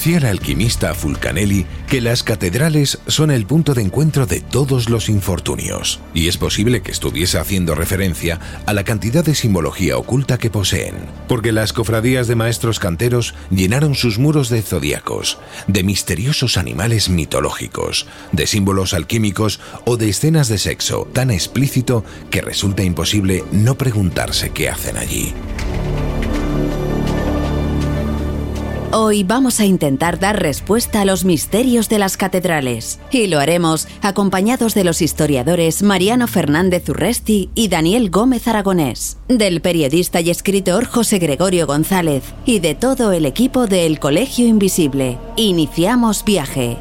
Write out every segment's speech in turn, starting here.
Decía el alquimista Fulcanelli que las catedrales son el punto de encuentro de todos los infortunios, y es posible que estuviese haciendo referencia a la cantidad de simbología oculta que poseen, porque las cofradías de maestros canteros llenaron sus muros de zodiacos, de misteriosos animales mitológicos, de símbolos alquímicos o de escenas de sexo tan explícito que resulta imposible no preguntarse qué hacen allí. Hoy vamos a intentar dar respuesta a los misterios de las catedrales y lo haremos acompañados de los historiadores Mariano Fernández Urresti y Daniel Gómez Aragonés, del periodista y escritor José Gregorio González y de todo el equipo del Colegio Invisible. Iniciamos viaje.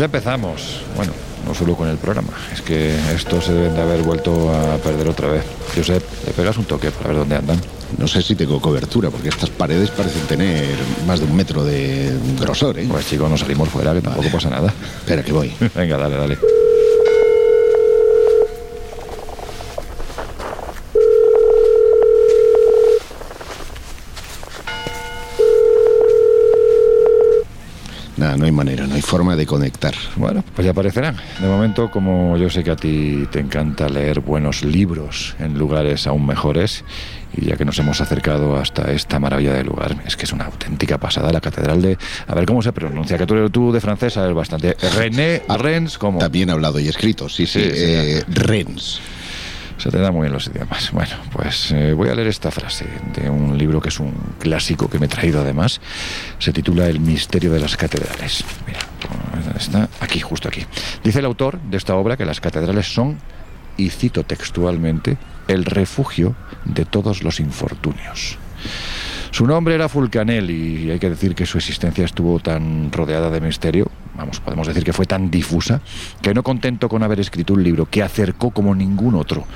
Ya empezamos. Bueno, no solo con el programa. Es que estos se deben de haber vuelto a perder otra vez. Josep, ¿le pegas un toque para ver dónde andan? No sé si tengo cobertura, porque estas paredes parecen tener más de un metro de grosor, ¿eh? Pues chicos, nos salimos fuera, que tampoco pasa nada. Espera, que voy. Venga, dale, dale. Nada, no hay manera, no hay forma de conectar. Bueno, pues ya aparecerán. De momento, como yo sé que a ti te encanta leer buenos libros en lugares aún mejores, y ya que nos hemos acercado hasta esta maravilla de lugar, es que es una auténtica pasada la catedral de... A ver cómo se pronuncia, que tú, tú de francés sabes bastante. René Rennes, ¿cómo? También hablado y escrito, sí, sí, Sí, sí, eh, Rennes. Se te da muy bien los idiomas. Bueno, pues eh, voy a leer esta frase de un libro que es un clásico que me he traído además. Se titula El misterio de las catedrales. Mira, ¿dónde está? Aquí, justo aquí. Dice el autor de esta obra que las catedrales son, y cito textualmente, el refugio de todos los infortunios. Su nombre era Fulcanelli y hay que decir que su existencia estuvo tan rodeada de misterio, vamos, podemos decir que fue tan difusa, que no contento con haber escrito un libro que acercó como ningún otro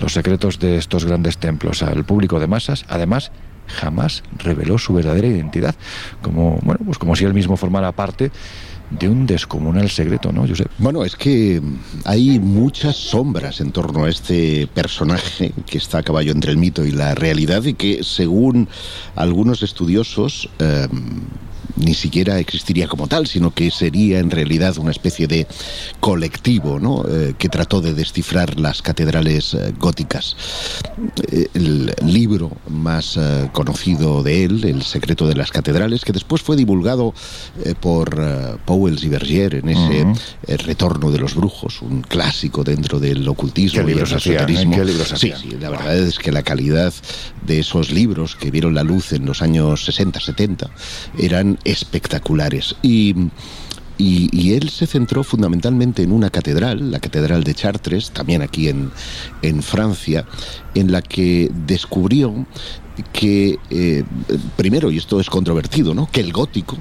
los secretos de estos grandes templos al público de masas, además jamás reveló su verdadera identidad, como bueno, pues como si él mismo formara parte de un descomunal secreto, ¿no, Josep? Bueno, es que hay muchas sombras en torno a este personaje que está a caballo entre el mito y la realidad y que, según algunos estudiosos, eh, ni siquiera existiría como tal, sino que sería en realidad una especie de colectivo ¿no? Eh, que trató de descifrar las catedrales eh, góticas. Eh, el libro más eh, conocido de él, El secreto de las catedrales, que después fue divulgado eh, por eh, Powell y Berger en ese Retorno de los Brujos, un clásico dentro del ocultismo ¿Qué y el esoterismo. ¿Qué libros sí, sí, la verdad es que la calidad de esos libros que vieron la luz en los años 60, 70 eran espectaculares. Y, y, él se centró fundamentalmente en una catedral, la Catedral de Chartres, también aquí en, en Francia, en la que descubrió que, eh, primero, y esto es controvertido, ¿no? que el gótico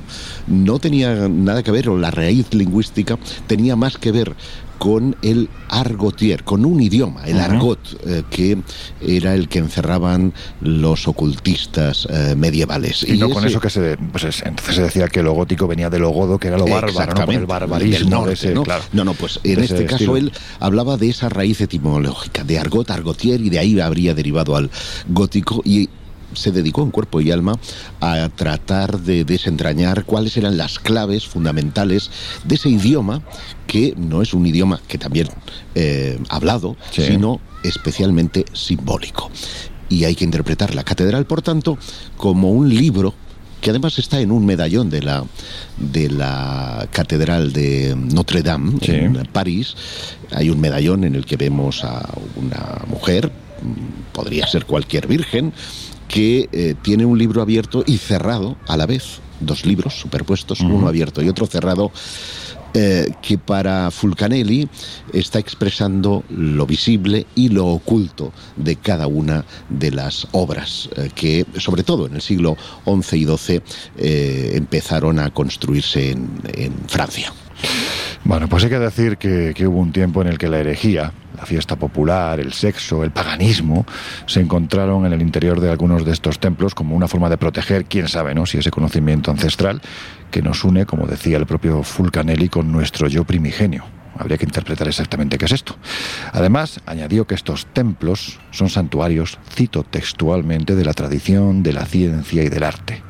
no tenía nada que ver, o la raíz lingüística tenía más que ver con el argotier, con un idioma, el argot, eh, que era el que encerraban los ocultistas eh, medievales. Y, no con eso que se, pues entonces se decía que lo gótico venía de lo godo, que era lo bárbaro, ¿no? el barbarismo ¿no? no, no, pues en este caso él hablaba de esa raíz etimológica, de argot, argotier, y de ahí habría derivado al gótico, y se dedicó en cuerpo y alma a tratar de desentrañar cuáles eran las claves fundamentales de ese idioma que no es un idioma que también eh, hablado, sino especialmente simbólico. Y hay que interpretar la catedral, por tanto, como un libro que además está en un medallón de la, de la Catedral de Notre Dame, en París. Hay un medallón en el que vemos a una mujer, podría ser cualquier virgen, que eh, tiene un libro abierto y cerrado a la vez. Dos libros superpuestos, uno abierto y otro cerrado, eh, que para Fulcanelli está expresando lo visible y lo oculto de cada una de las obras eh, que, sobre todo en el siglo XI y XII, empezaron a construirse en, en Francia. Bueno, pues hay que decir que, hubo un tiempo en el que la herejía, la fiesta popular, el sexo, el paganismo, se encontraron en el interior de algunos de estos templos como una forma de proteger, quién sabe, ¿no? Si ese conocimiento ancestral que nos une, como decía el propio Fulcanelli, con nuestro yo primigenio. Habría que interpretar exactamente qué es esto. Además, añadió que estos templos son santuarios, cito textualmente, de la tradición, de la ciencia y del arte.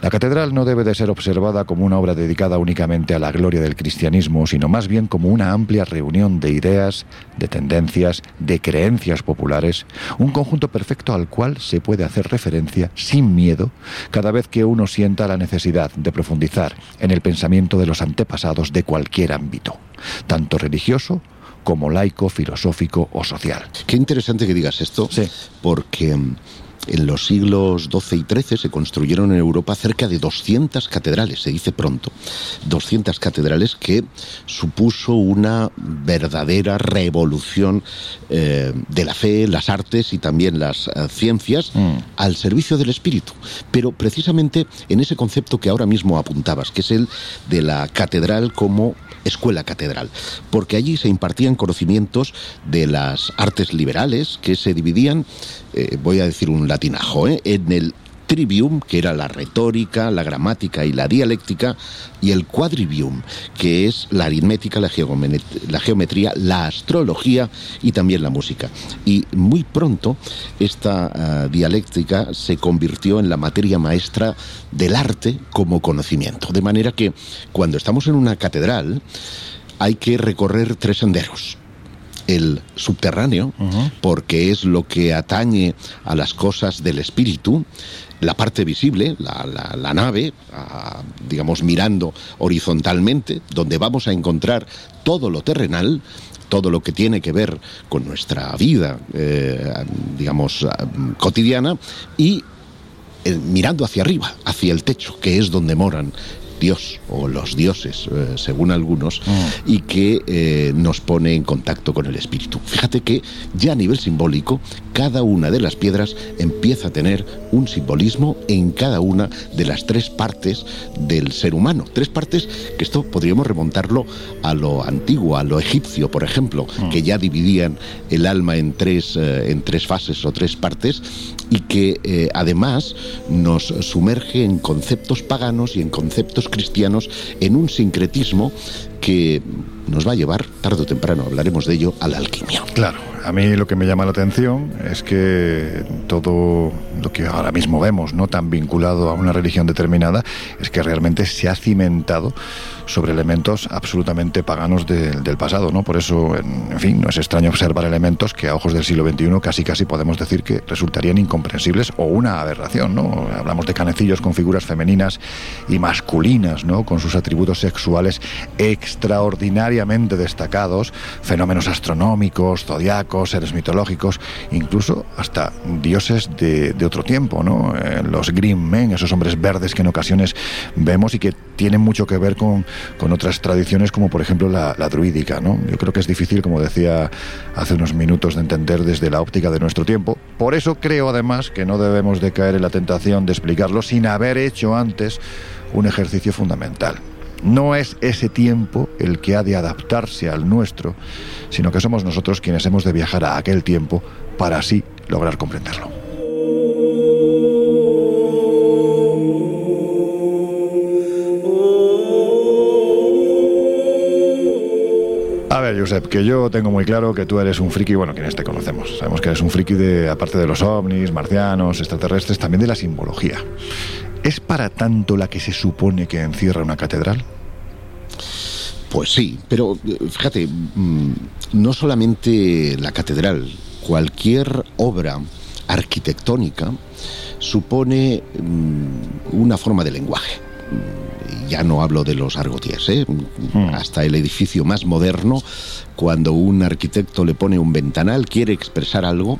La catedral no debe de ser observada como una obra dedicada únicamente a la gloria del cristianismo, sino más bien como una amplia reunión de ideas, de tendencias, de creencias populares, un conjunto perfecto al cual se puede hacer referencia sin miedo cada vez que uno sienta la necesidad de profundizar en el pensamiento de los antepasados de cualquier ámbito tanto religioso como laico, filosófico o social. Qué interesante que digas esto, porque mm, en los siglos XII y XIII se construyeron en Europa cerca de 200 catedrales, se dice pronto, 200 catedrales que supuso una verdadera revolución eh, de la fe, las artes y también las eh, ciencias mm. al servicio del espíritu. Pero precisamente en ese concepto que ahora mismo apuntabas, que es el de la catedral como escuela catedral, porque allí se impartían conocimientos de las artes liberales que se dividían, eh, voy a decir un latinajo, eh, en el trivium, que era la retórica, la gramática y la dialéctica, y el quadrivium, que es la aritmética, la, geometría, la astrología y también la música. Y muy pronto esta ah, dialéctica se convirtió en la materia maestra del arte como conocimiento. De manera que cuando estamos en una catedral hay que recorrer tres senderos el subterráneo, porque es lo que atañe a las cosas del espíritu, la parte visible, la, nave, digamos mirando horizontalmente, donde vamos a encontrar todo lo terrenal, todo lo que tiene que ver con nuestra vida, eh, digamos, cotidiana, y eh, mirando hacia arriba, hacia el techo, que es donde moran Dios o los dioses, eh, según algunos, mm. y que eh, nos pone en contacto con el espíritu. Fíjate que ya a nivel simbólico, cada una de las piedras empieza a tener un simbolismo en cada una de las tres partes del ser humano. Tres partes que esto podríamos remontarlo a lo antiguo, a lo egipcio, por ejemplo, mm. que ya dividían el alma en tres, eh, en tres fases o tres partes y que además nos sumerge en conceptos paganos y en conceptos cristianos en un sincretismo que nos va a llevar, tarde o temprano hablaremos de ello, a la alquimia. Claro, a mí lo que me llama la atención es que todo lo que ahora mismo vemos, no tan vinculado a una religión determinada, es que realmente se ha cimentado sobre elementos absolutamente paganos del pasado, ¿no? Por eso, en, fin, no es extraño observar elementos que a ojos del siglo XXI casi casi podemos decir que resultarían incomprensibles o una aberración, ¿no? Hablamos de canecillos con figuras femeninas y masculinas, ¿no? Con sus atributos sexuales extraordinariamente destacados, fenómenos astronómicos, zodiacos, seres mitológicos, incluso hasta dioses de, otro tiempo, ¿no? Eh, los Green Men, esos hombres verdes que en ocasiones vemos y que tienen mucho que ver con, con otras tradiciones como por ejemplo la, druídica. ¿no? Yo creo que es difícil, como decía hace unos minutos, de entender desde la óptica de nuestro tiempo. Por eso creo además que no debemos de caer en la tentación de explicarlo sin haber hecho antes un ejercicio fundamental No es ese tiempo el que ha de adaptarse al nuestro, sino que somos nosotros quienes hemos de viajar a aquel tiempo para así lograr comprenderlo. Ver, que yo tengo muy claro que tú eres un friki, bueno, quienes te conocemos, sabemos que eres un friki de, aparte de los ovnis, marcianos, extraterrestres, también de la simbología. ¿Es para tanto la que se supone que encierra una catedral? Pues sí, pero eh, fíjate, mm, no solamente la catedral, cualquier obra arquitectónica supone mm, una forma de lenguaje ya no hablo de los argotiers, ¿eh? hasta el edificio más moderno cuando un arquitecto le pone un ventanal, quiere expresar algo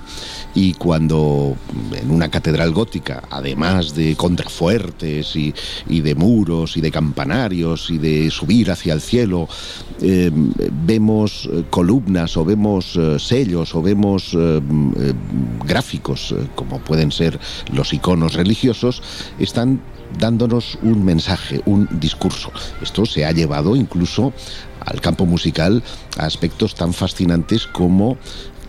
y cuando en una catedral gótica, además de contrafuertes y, de muros y de campanarios y de subir hacia el cielo, eh, vemos eh, columnas o vemos eh, sellos o vemos gráficos, como pueden ser los iconos religiosos, están dándonos un mensaje, un discurso. Esto se ha llevado incluso al campo musical a aspectos tan fascinantes como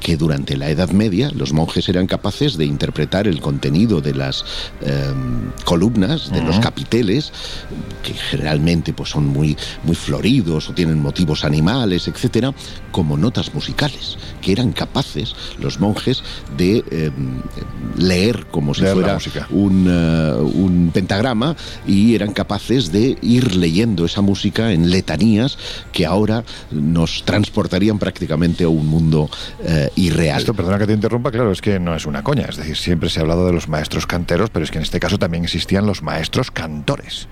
que durante la Edad Media los monjes eran capaces de interpretar el contenido de las em, columnas, de los capiteles, que generalmente pues, son muy, muy floridos o tienen motivos animales, etcétera, como notas musicales, que eran capaces los monjes de em, leer como si fuera un, eh, un pentagrama y eran capaces de ir leyendo esa música en letanías que ahora nos transportarían prácticamente a un mundo eh, Esto, perdona que te interrumpa, claro, es que no es una coña. Es decir, siempre se ha hablado de los maestros canteros, pero es que en este caso también existían los maestros cantores.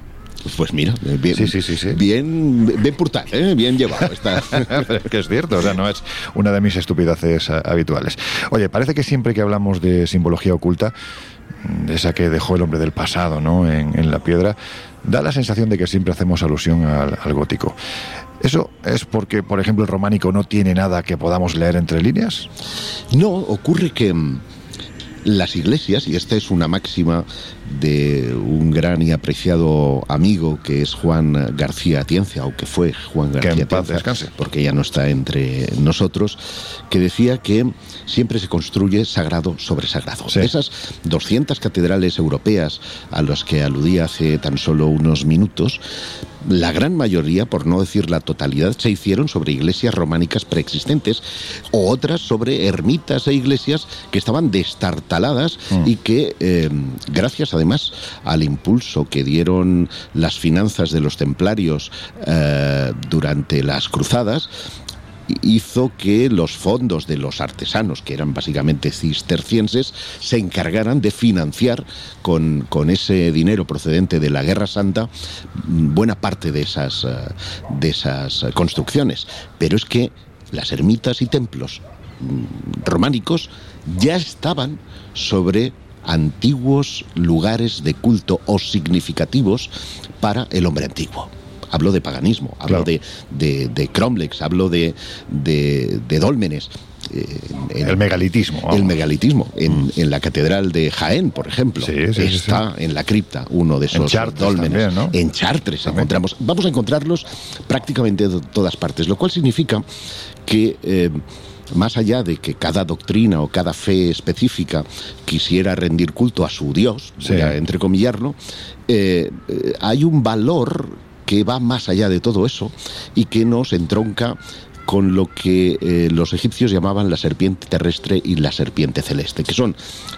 Pues mira, bien, sí, sí, sí, bien, bien ¿eh? bien llevado. Está. es que es cierto, o sea, no es una de mis estupidaces eh, habituales. Oye, parece que siempre que hablamos de simbología oculta, de esa que dejó el hombre del pasado ¿no? en, la piedra, da la sensación de que siempre hacemos alusión al gótico. ¿Eso es porque, por ejemplo, el románico no tiene nada que podamos leer entre líneas? No, ocurre que mm, las iglesias, y esta es una máxima de un gran y apreciado amigo que es Juan García Atienza, o que fue Juan García Atienza, porque ya no está entre nosotros, que decía que siempre se construye sagrado sobre sagrado. esas 200 catedrales europeas a las que aludí hace tan solo unos minutos, la gran mayoría, por no decir la totalidad, se hicieron sobre iglesias románicas preexistentes o otras sobre ermitas e iglesias que estaban destartaladas mm. y que, eh, gracias además al impulso que dieron las finanzas de los templarios eh, durante las cruzadas, hizo que los fondos de los artesanos, que eran básicamente cistercienses, se encargaran de financiar con, ese dinero procedente de la Guerra Santa mm, buena parte de esas, eh, de esas construcciones. Pero es que las ermitas y templos mm, románicos ya estaban sobre antiguos lugares de culto o significativos para el hombre antiguo hablo de paganismo, hablo de, de, Cromlex, hablo de, de, Dólmenes. Eh, el megalitismo. El megalitismo. En, en, la catedral de Jaén, por ejemplo, está en la cripta uno de esos en dólmenes. En Chartres encontramos. Vamos a encontrarlos prácticamente de todas partes, lo cual significa que. Eh, más allá de que cada doctrina o cada fe específica quisiera rendir culto a su Dios, voy a entrecomillarlo, eh, hay un valor que va más allá de todo eso y que nos entronca con lo que eh, los egipcios llamaban la serpiente terrestre y la serpiente celeste, que son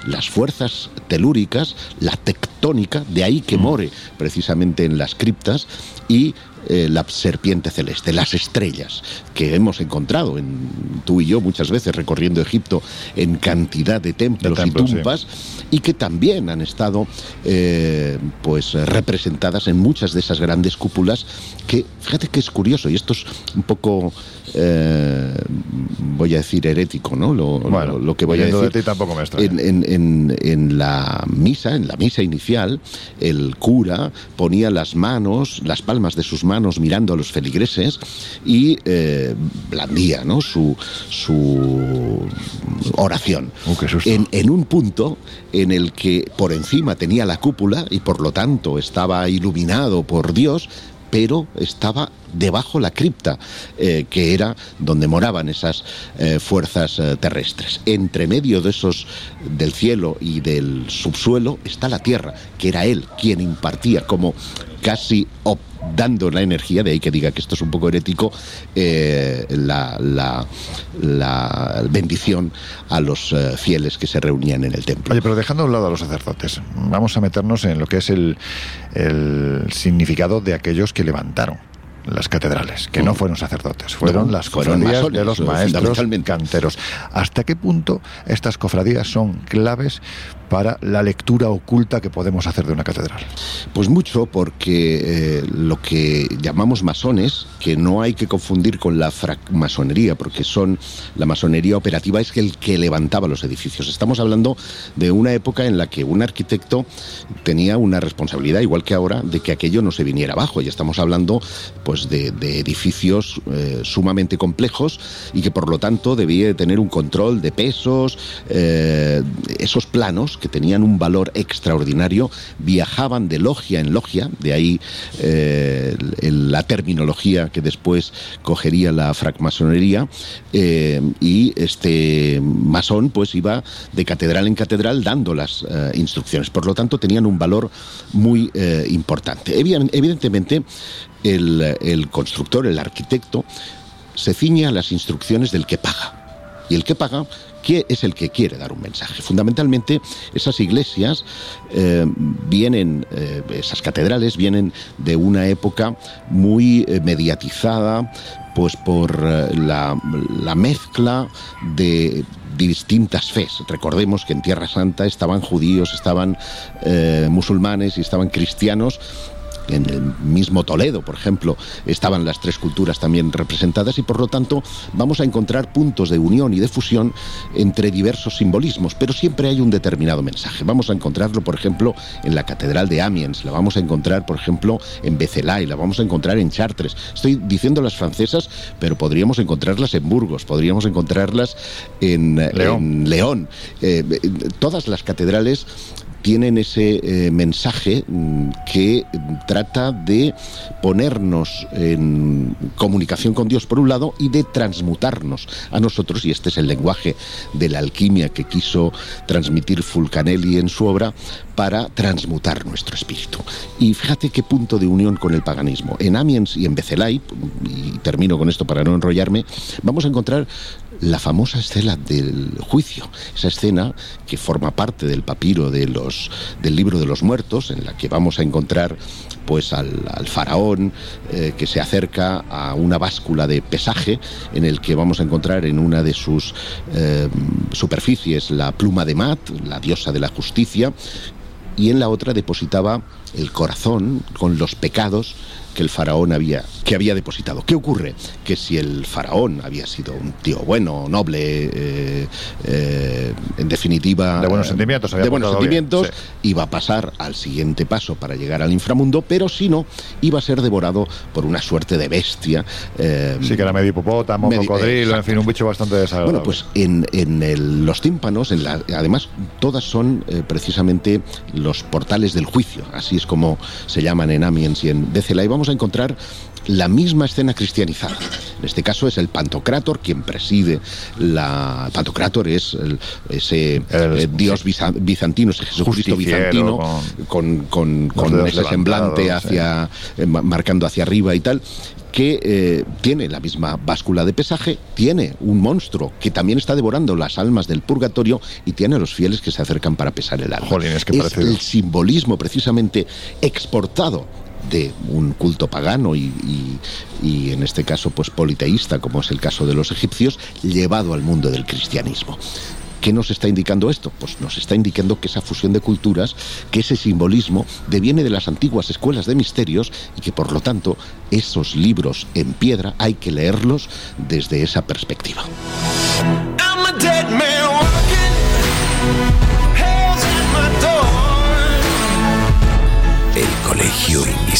las fuerzas telúricas, la tectónica, de ahí que mm. more precisamente en las criptas, y eh, la serpiente celeste, las estrellas que hemos encontrado en, tú y yo muchas veces recorriendo Egipto en cantidad de templos, y tumbas y que también han estado eh, pues representadas en muchas de esas grandes cúpulas que fíjate que es curioso y esto es un poco eh, voy a decir herético, ¿no? Lo, que voy a decir. tampoco me en, en, la misa, en la misa inicial, el cura ponía las manos, las palmas de sus manos mirando a los feligreses y eh, blandía, ¿no? Su, su oración. Uh, en un punto en el que por encima tenía la cúpula y por lo tanto estaba iluminado por Dios, pero estaba debajo la cripta, eh, que era donde moraban esas eh, fuerzas eh, terrestres. Entre medio de esos del cielo y del subsuelo está la tierra, que era él quien impartía como casi dando la energía, de ahí que diga que esto es un poco herético, eh, la, la, bendición a los eh, fieles que se reunían en el templo. Oye, pero dejando a un lado a los sacerdotes, vamos a meternos en lo que es el, el significado de aquellos que levantaron las catedrales, que no mm. fueron sacerdotes, fueron las cofradías de los maestros canteros. ¿Hasta qué punto estas cofradías son claves para la lectura oculta que podemos hacer de una catedral? Pues mucho, porque eh, lo que llamamos masones, que no hay que confundir con la francmasonería, porque son la masonería operativa es el que levantaba los edificios. Estamos hablando de una época en la que un arquitecto tenía una responsabilidad, igual que ahora, de que aquello no se viniera abajo. Y estamos hablando pues de, edificios eh, sumamente complejos y que por lo tanto debía tener un control de pesos, eh, esos planos que tenían un valor extraordinario, viajaban de logia en logia, de ahí eh, la terminología que después cogería la francmasonería, eh, y este masón pues iba de catedral en catedral dando las eh, instrucciones. Por lo tanto, tenían un valor muy importante. Evidentemente, el, constructor, el arquitecto, se ciña a las instrucciones del que paga. Y el que paga ¿Qué es el que quiere dar un mensaje? Fundamentalmente, esas iglesias eh, vienen, eh, esas catedrales vienen de una época muy eh, mediatizada, pues por la, la mezcla de distintas fes. Recordemos que en Tierra Santa estaban judíos, estaban musulmanes y estaban cristianos en el mismo Toledo, por ejemplo, estaban las tres culturas también representadas y por lo tanto vamos a encontrar puntos de unión y de fusión entre diversos simbolismos, pero siempre hay un determinado mensaje. Vamos a encontrarlo, por ejemplo, en la Catedral de Amiens, la vamos a encontrar, por ejemplo, en Becelay, la vamos a encontrar en Chartres. Estoy diciendo las francesas, pero podríamos encontrarlas en Burgos, podríamos encontrarlas en León. Eh, todas las catedrales tienen ese eh, mensaje mm, que trata de ponernos en comunicación con Dios por un lado y de transmutarnos a nosotros, y este es el lenguaje de la alquimia que quiso transmitir Fulcanelli en su obra, para transmutar nuestro espíritu. Y fíjate qué punto de unión con el paganismo. En Amiens y en Becelay, y termino con esto para no enrollarme, vamos a encontrar la famosa escena del juicio, esa escena que forma parte del papiro de los, del libro de los muertos, en la que vamos a encontrar pues al, faraón eh, que se acerca a una báscula de pesaje en el que vamos a encontrar en una de sus eh, superficies la pluma de Mat, la diosa de la justicia, y en la otra depositaba el corazón con los pecados que el faraón había, que había depositado. ¿Qué ocurre? Que si el faraón había sido un tío bueno, noble, eh, eh, en definitiva... De buenos sentimientos, de buenos sentimientos, iba a pasar al siguiente paso para llegar al inframundo, pero si no, iba a ser devorado por una suerte de bestia. Eh, sí, que era medio hipopótamo, cocodrilo, en fin, un bicho bastante desagradable. Bueno, pues en, en los tímpanos, en la, además, todas son precisamente los portales del juicio, así es como se llaman en Amiens y en Decela, y vamos a encontrar la misma escena cristianizada. En este caso es el Pantocrátor quien preside la. Pantocrátor es ese eh, dios bizantino, ese Jesucristo bizantino, con, con, ese semblante hacia. Eh, marcando hacia arriba y tal que eh, tiene la misma báscula de pesaje, tiene un monstruo que también está devorando las almas del purgatorio y tiene a los fieles que se acercan para pesar el alma. es, que es el simbolismo precisamente exportado de un culto pagano y, en este caso pues politeísta como es el caso de los egipcios llevado al mundo del cristianismo. ¿Qué nos está indicando esto? Pues nos está indicando que esa fusión de culturas, que ese simbolismo deviene de las antiguas escuelas de misterios y que por lo tanto esos libros en piedra hay que leerlos desde esa perspectiva.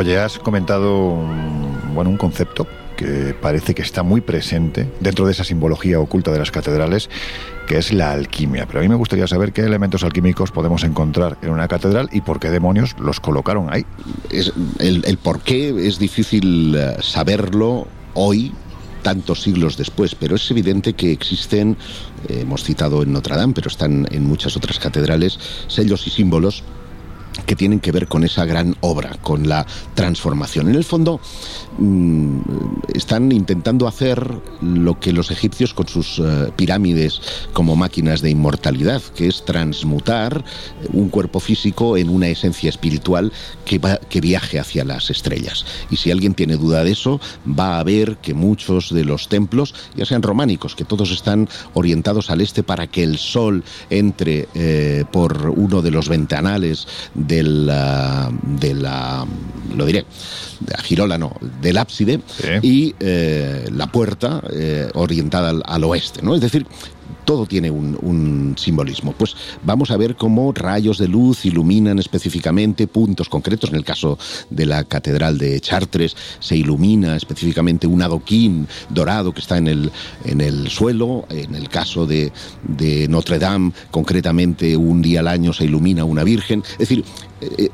Oye, has comentado bueno, un concepto que parece que está muy presente dentro de esa simbología oculta de las catedrales, que es la alquimia. Pero a mí me gustaría saber qué elementos alquímicos podemos encontrar en una catedral y por qué demonios los colocaron ahí. El por qué es difícil eh, saberlo hoy, tantos siglos después, pero es evidente que existen, eh, hemos citado en Notre Dame, pero están en muchas otras catedrales, sellos y símbolos que tienen que ver con esa gran obra, con la transformación. En el fondo, mm, están intentando hacer lo que los egipcios con sus eh, pirámides como máquinas de inmortalidad, que es transmutar un cuerpo físico en una esencia espiritual que, que viaje hacia las estrellas. Y si alguien tiene duda de eso, va a ver que muchos de los templos, ya sean románicos, que todos están orientados al este para que el sol entre eh, por uno de los ventanales de la, de la lo diré, de la girola no, del ábside y eh, la puerta eh, orientada al, al, oeste, ¿no? Es decir, todo tiene un, simbolismo. Pues vamos a ver cómo rayos de luz iluminan específicamente puntos concretos. En el caso de la Catedral de Chartres se ilumina específicamente un adoquín dorado que está en el, en el suelo. En el caso de, de Notre Dame, concretamente un día al año se ilumina una virgen. Es decir,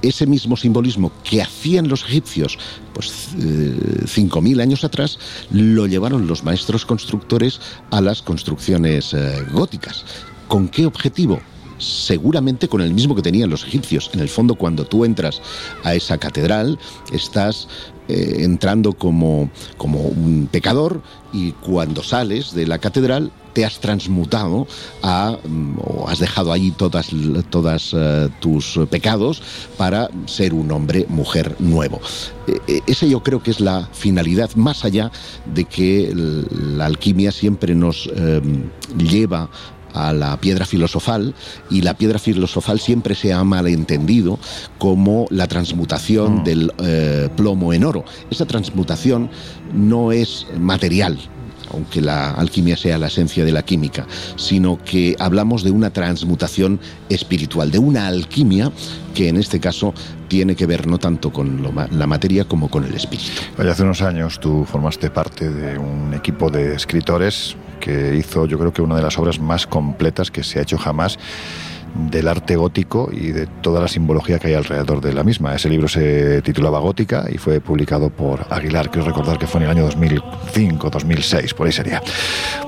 ese mismo simbolismo que hacían los egipcios pues 5.000 eh, años atrás, lo llevaron los maestros constructores a las construcciones eh, góticas. ¿Con qué objetivo? seguramente con el mismo que tenían los egipcios. En el fondo, cuando tú entras a esa catedral, estás eh, entrando como, como un pecador y cuando sales de la catedral te has transmutado a, mm, o has dejado allí todas, todas uh, tus pecados para ser un hombre, mujer nuevo. E, esa yo creo que es la finalidad, más allá de que la alquimia siempre nos eh, lleva a la piedra filosofal y la piedra filosofal siempre se ha malentendido como la transmutación mm. del eh, plomo en oro. Esa transmutación no es material, aunque la alquimia sea la esencia de la química, sino que hablamos de una transmutación espiritual, de una alquimia que en este caso tiene que ver no tanto con la materia como con el espíritu. hace unos años tú formaste parte de un equipo de escritores que hizo yo creo que una de las obras más completas que se ha hecho jamás del arte gótico y de toda la simbología que hay alrededor de la misma. Ese libro se titulaba Gótica y fue publicado por Aguilar, quiero recordar que fue en el año 2005, 2006, por ahí sería.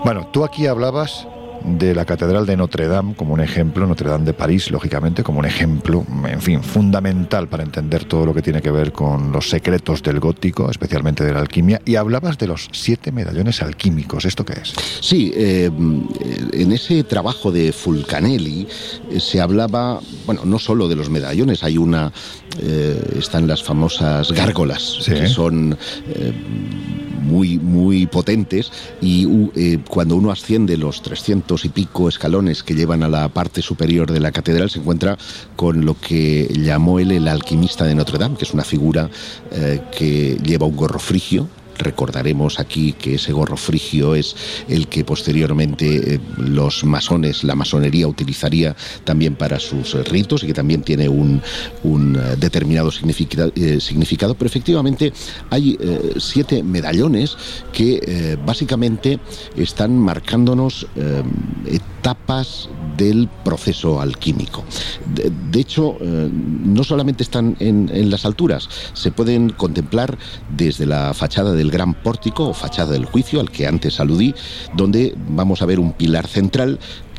Bueno, tú aquí hablabas de la Catedral de Notre Dame como un ejemplo, Notre Dame de París, lógicamente, como un ejemplo, en fin, fundamental para entender todo lo que tiene que ver con los secretos del gótico, especialmente de la alquimia, y hablabas de los siete medallones alquímicos. ¿Esto qué es? Sí, eh, en ese trabajo de Fulcanelli eh, se hablaba, bueno, no solo de los medallones, hay una, eh, están las famosas gárgolas, que son muy, muy potentes y cuando uno asciende los 300 y pico escalones que llevan a la parte superior de la catedral se encuentra con lo que llamó él el alquimista de Notre Dame, que es una figura eh, que lleva un gorro frigio, Recordaremos aquí que ese gorro frigio es el que posteriormente eh, los masones, la masonería utilizaría también para sus ritos y que también tiene un, eh, determinado eh, significado, Pero efectivamente hay siete medallones que básicamente están marcándonos etapas del proceso alquímico. De, hecho, no solamente están en las alturas, se pueden contemplar desde la fachada del gran pórtico o fachada del juicio al que antes aludí, donde vamos a ver un pilar central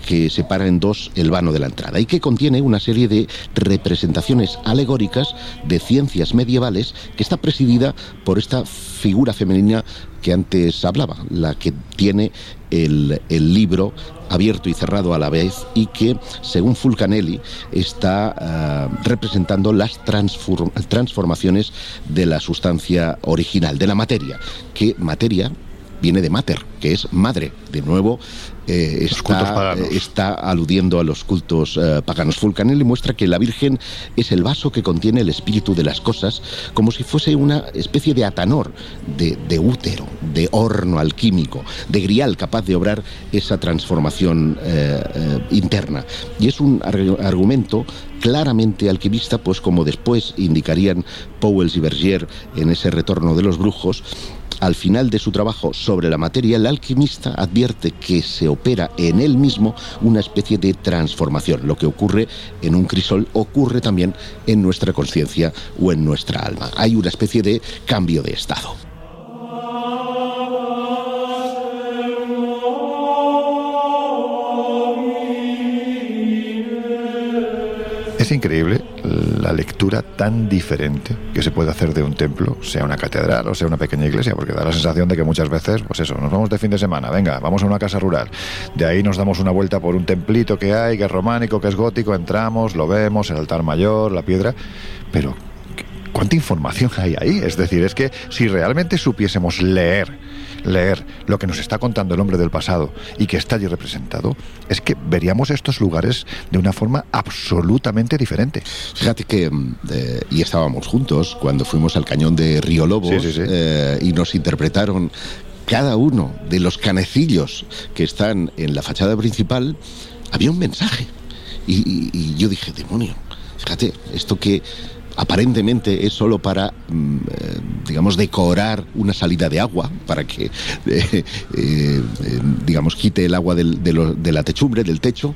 que separa en dos el vano de la entrada y que contiene una serie de representaciones alegóricas de ciencias medievales que está presidida por esta figura femenina que antes hablaba, la que tiene el, libro abierto y cerrado a la vez y que, según Fulcanelli, está uh, representando las transformaciones de la sustancia original, de la materia, que materia viene de mater, que es madre. De nuevo, eh, está, eh, está, aludiendo a los cultos eh, paganos. Fulcanelli muestra que la Virgen es el vaso que contiene el espíritu de las cosas, como si fuese una especie de atanor, de, de útero, de horno alquímico, de grial capaz de obrar esa transformación interna. Y es un argumento claramente alquimista, pues como después indicarían Powells y Berger en ese retorno de los brujos, al final de su trabajo sobre la materia, el alquimista advierte que se opera en él mismo una especie de transformación. Lo que ocurre en un crisol ocurre también en nuestra conciencia o en nuestra alma. Hay una especie de cambio de estado. Es increíble la lectura tan diferente que se puede hacer de un templo, sea una catedral o sea una pequeña iglesia, porque da la sensación de que muchas veces, pues eso, nos vamos de fin de semana, venga, vamos a una casa rural, de ahí nos damos una vuelta por un templito que hay, que es románico, que es gótico, entramos, lo vemos, el altar mayor, la piedra, pero ¿cuánta información hay ahí? Es decir, es que si realmente supiésemos leer, leer lo que nos está contando el hombre del pasado y que está allí representado, es que veríamos estos lugares de una forma absolutamente diferente. Fíjate que, mm, eh, y estábamos juntos cuando fuimos al cañón de Río Lobos eh, y nos interpretaron cada uno de los canecillos que están en la fachada principal, había un mensaje. y yo dije, demonio, fíjate, esto que aparentemente es solo para, mm, eh, digamos, decorar una salida de agua, para que, eh, eh, digamos, quite el agua de, la techumbre, del techo,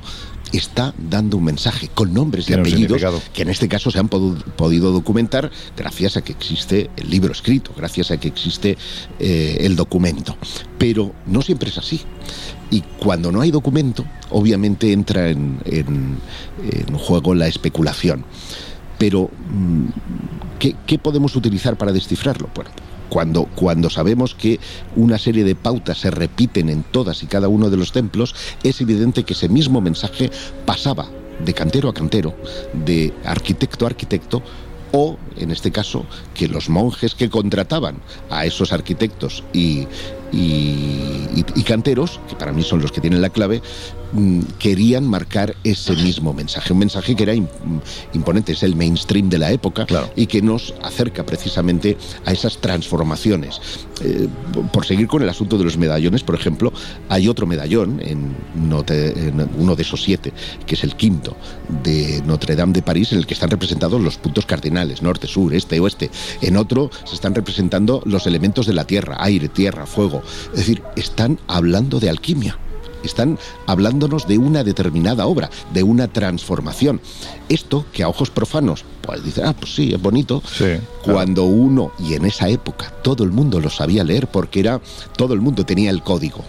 está dando un mensaje con nombres y apellidos que en este caso se han podido documentar gracias a que existe el libro escrito, gracias a que existe el documento. Pero no siempre es así. Y cuando no hay documento, obviamente entra en, en juego la especulación. Pero, mm, ¿qué, podemos utilizar para descifrarlo? Bueno, cuando, cuando, sabemos que una serie de pautas se repiten en todas y cada uno de los templos, es evidente que ese mismo mensaje pasaba de cantero a cantero, de arquitecto a arquitecto, o, en este caso, que los monjes que contrataban a esos arquitectos y, y, canteros, que para mí son los que tienen la clave, mm, querían marcar ese mismo mensaje. Un mensaje que era imponente, es el mainstream de la época y que nos acerca precisamente a esas transformaciones. Eh, por seguir con el asunto de los medallones, por ejemplo, hay otro medallón en, uno de esos siete, que es el quinto de Notre Dame de París, en el que están representados los puntos cardinales, norte, sur, este, oeste. En otro se están representando los elementos de la tierra, aire, tierra, fuego, es decir, están hablando de alquimia están hablándonos de una determinada obra, de una transformación. Esto que a ojos profanos, pues dicen, ah, pues sí, es bonito. Cuando uno, y en esa época todo el mundo lo sabía leer porque era, todo el mundo tenía el código.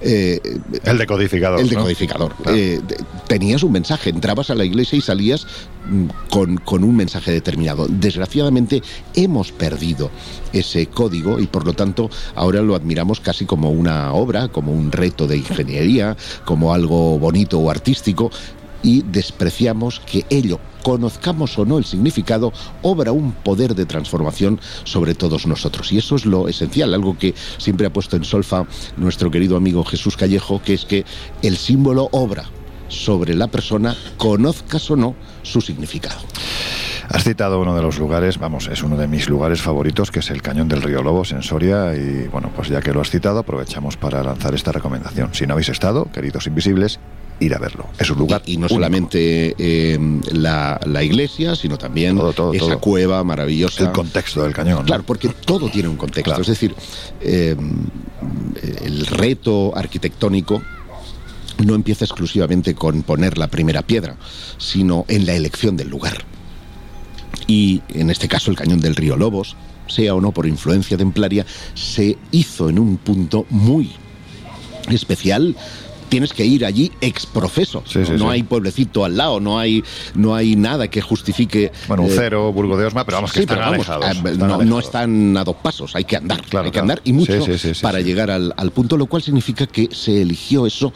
Eh, el decodificador. El decodificador. Eh, tenías un mensaje, entrabas a la iglesia y salías mm, con, con un mensaje determinado. Desgraciadamente hemos perdido ese código y por lo tanto ahora lo admiramos casi como una obra, como un reto de ingeniería, como algo bonito o artístico, y despreciamos que ello, conozcamos o no el significado, obra un poder de transformación sobre todos nosotros. Y eso es lo esencial, algo que siempre ha puesto en solfa nuestro querido amigo Jesús Callejo, que es que el símbolo obra sobre la persona, conozcas o no su significado. Has citado uno de los lugares, vamos, es uno de mis lugares favoritos, que es el Cañón del Río Lobos en Soria. Y bueno, pues ya que lo has citado, aprovechamos para lanzar esta recomendación. Si no habéis estado, queridos invisibles, ir a verlo. Es un lugar. Y, no solamente eh, la, iglesia, sino también esa cueva maravillosa. El contexto del cañón. Claro, porque todo tiene un contexto. Es decir, eh, el reto arquitectónico no empieza exclusivamente con poner la primera piedra, sino en la elección del lugar. Y en este caso el cañón del río Lobos, sea o no por influencia templaria, se hizo en un punto muy especial tienes que ir allí ex profeso. no hay pueblecito al lado, no hay, no hay nada que justifique. Bueno, un eh, cero, Burgo de Osma, pero vamos que están eh, no, están a dos pasos, hay que andar, hay que andar y mucho para llegar al, al punto, lo cual significa que se eligió eso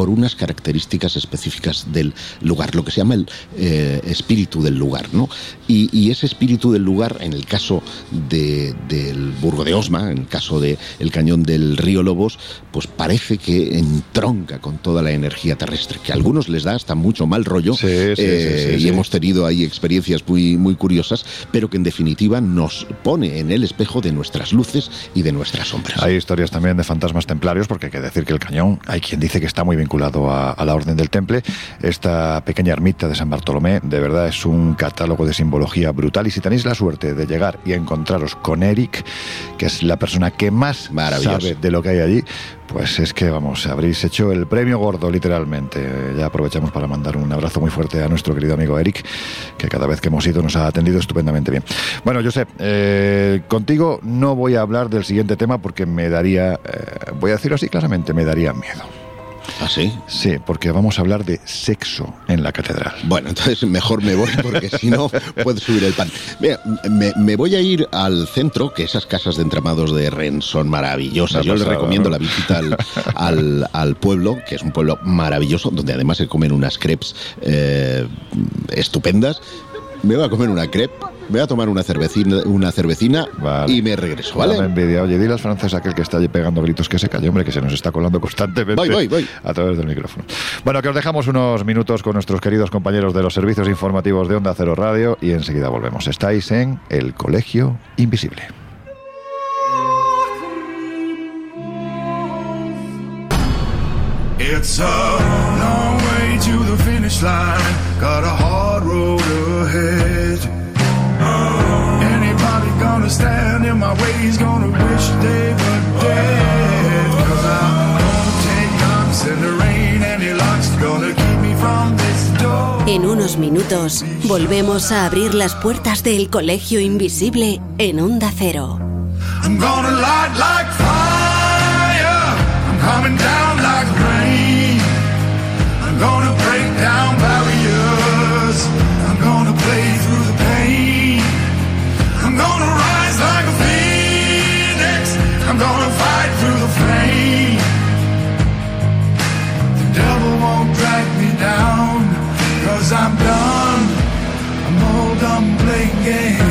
por unas características específicas del lugar, lo que se llama el eh, espíritu del lugar, ¿no? Y, ese espíritu del lugar, en el caso del Burgo de Osma, en el caso del el cañón del río Lobos, pues parece que entronca con toda la energía terrestre, que a algunos les da hasta mucho mal rollo, eh, y hemos tenido ahí experiencias muy, muy curiosas, pero que en definitiva nos pone en el espejo de nuestras luces y de nuestras sombras. Hay historias también de fantasmas templarios, porque hay que decir que el cañón, hay quien dice que está muy vinculado a, a la Orden del Temple. Esta pequeña ermita de San Bartolomé, de verdad es un catálogo de simbología brutal. Y si tenéis la suerte de llegar y encontraros con Eric, que es la persona que más sabe de lo que hay allí, pues es que, vamos, habréis hecho el premio gordo, literalmente. Ya aprovechamos para mandar un abrazo muy fuerte a nuestro querido amigo Eric, que cada vez que hemos ido nos ha atendido estupendamente bien. Bueno, Josep, eh, contigo no voy a hablar del siguiente tema porque me daría, eh, voy a decirlo así claramente, me daría miedo. ¿Ah, sí? Sí, porque vamos a hablar de sexo en la catedral. Bueno, entonces mejor me voy porque si no puedo subir el pan. Mira, me, voy a ir al centro, que esas casas de entramados de Rennes son maravillosas. Yo les recomiendo la visita al, pueblo, que es un pueblo maravilloso, donde además se comen unas crepes eh, estupendas. Me voy a comer una crepe voy a tomar una cervecina, una cervecina y me regreso, ¿vale? me envidia. Oye, dile al francés aquel que está allí pegando gritos que se calle, hombre, que se nos está colando constantemente voy, voy, voy. a través del micrófono. Bueno, que os dejamos unos minutos con nuestros queridos compañeros de los servicios informativos de Onda Cero Radio y enseguida volvemos. Estáis en El Colegio Invisible. It's a long way to the finish line. Got a hard road ahead. Anybody gonna stand in my way is gonna wish they were dead. Cause I'm gonna take knocks in the rain, any luck's gonna keep me from this door. En unos minutos volvemos a abrir las puertas del colegio invisible en Onda Cero. I'm gonna light like fire. I'm coming down like rain. I'm gonna I'm done. I'm all done playing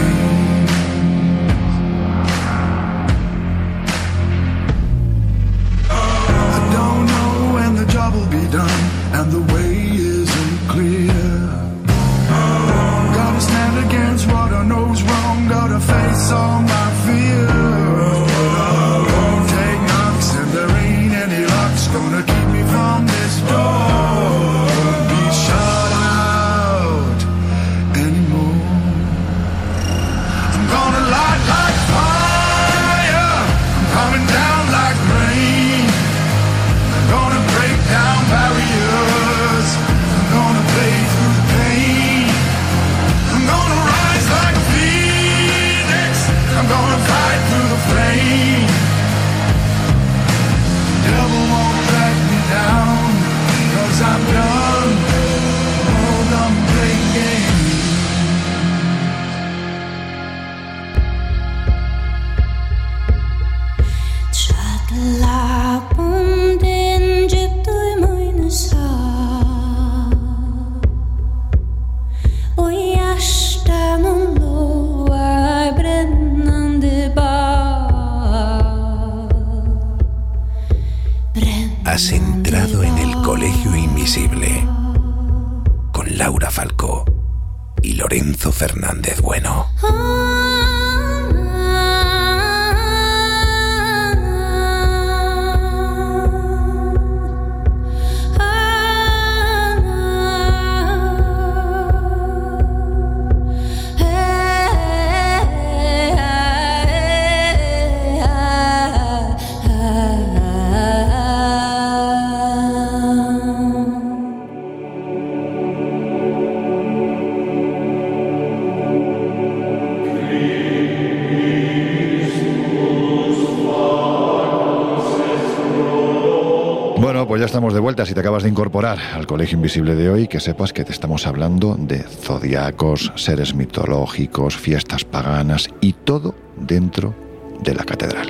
de incorporar al Colegio Invisible de hoy, que sepas que te estamos hablando de zodiacos, seres mitológicos, fiestas paganas y todo dentro de la catedral.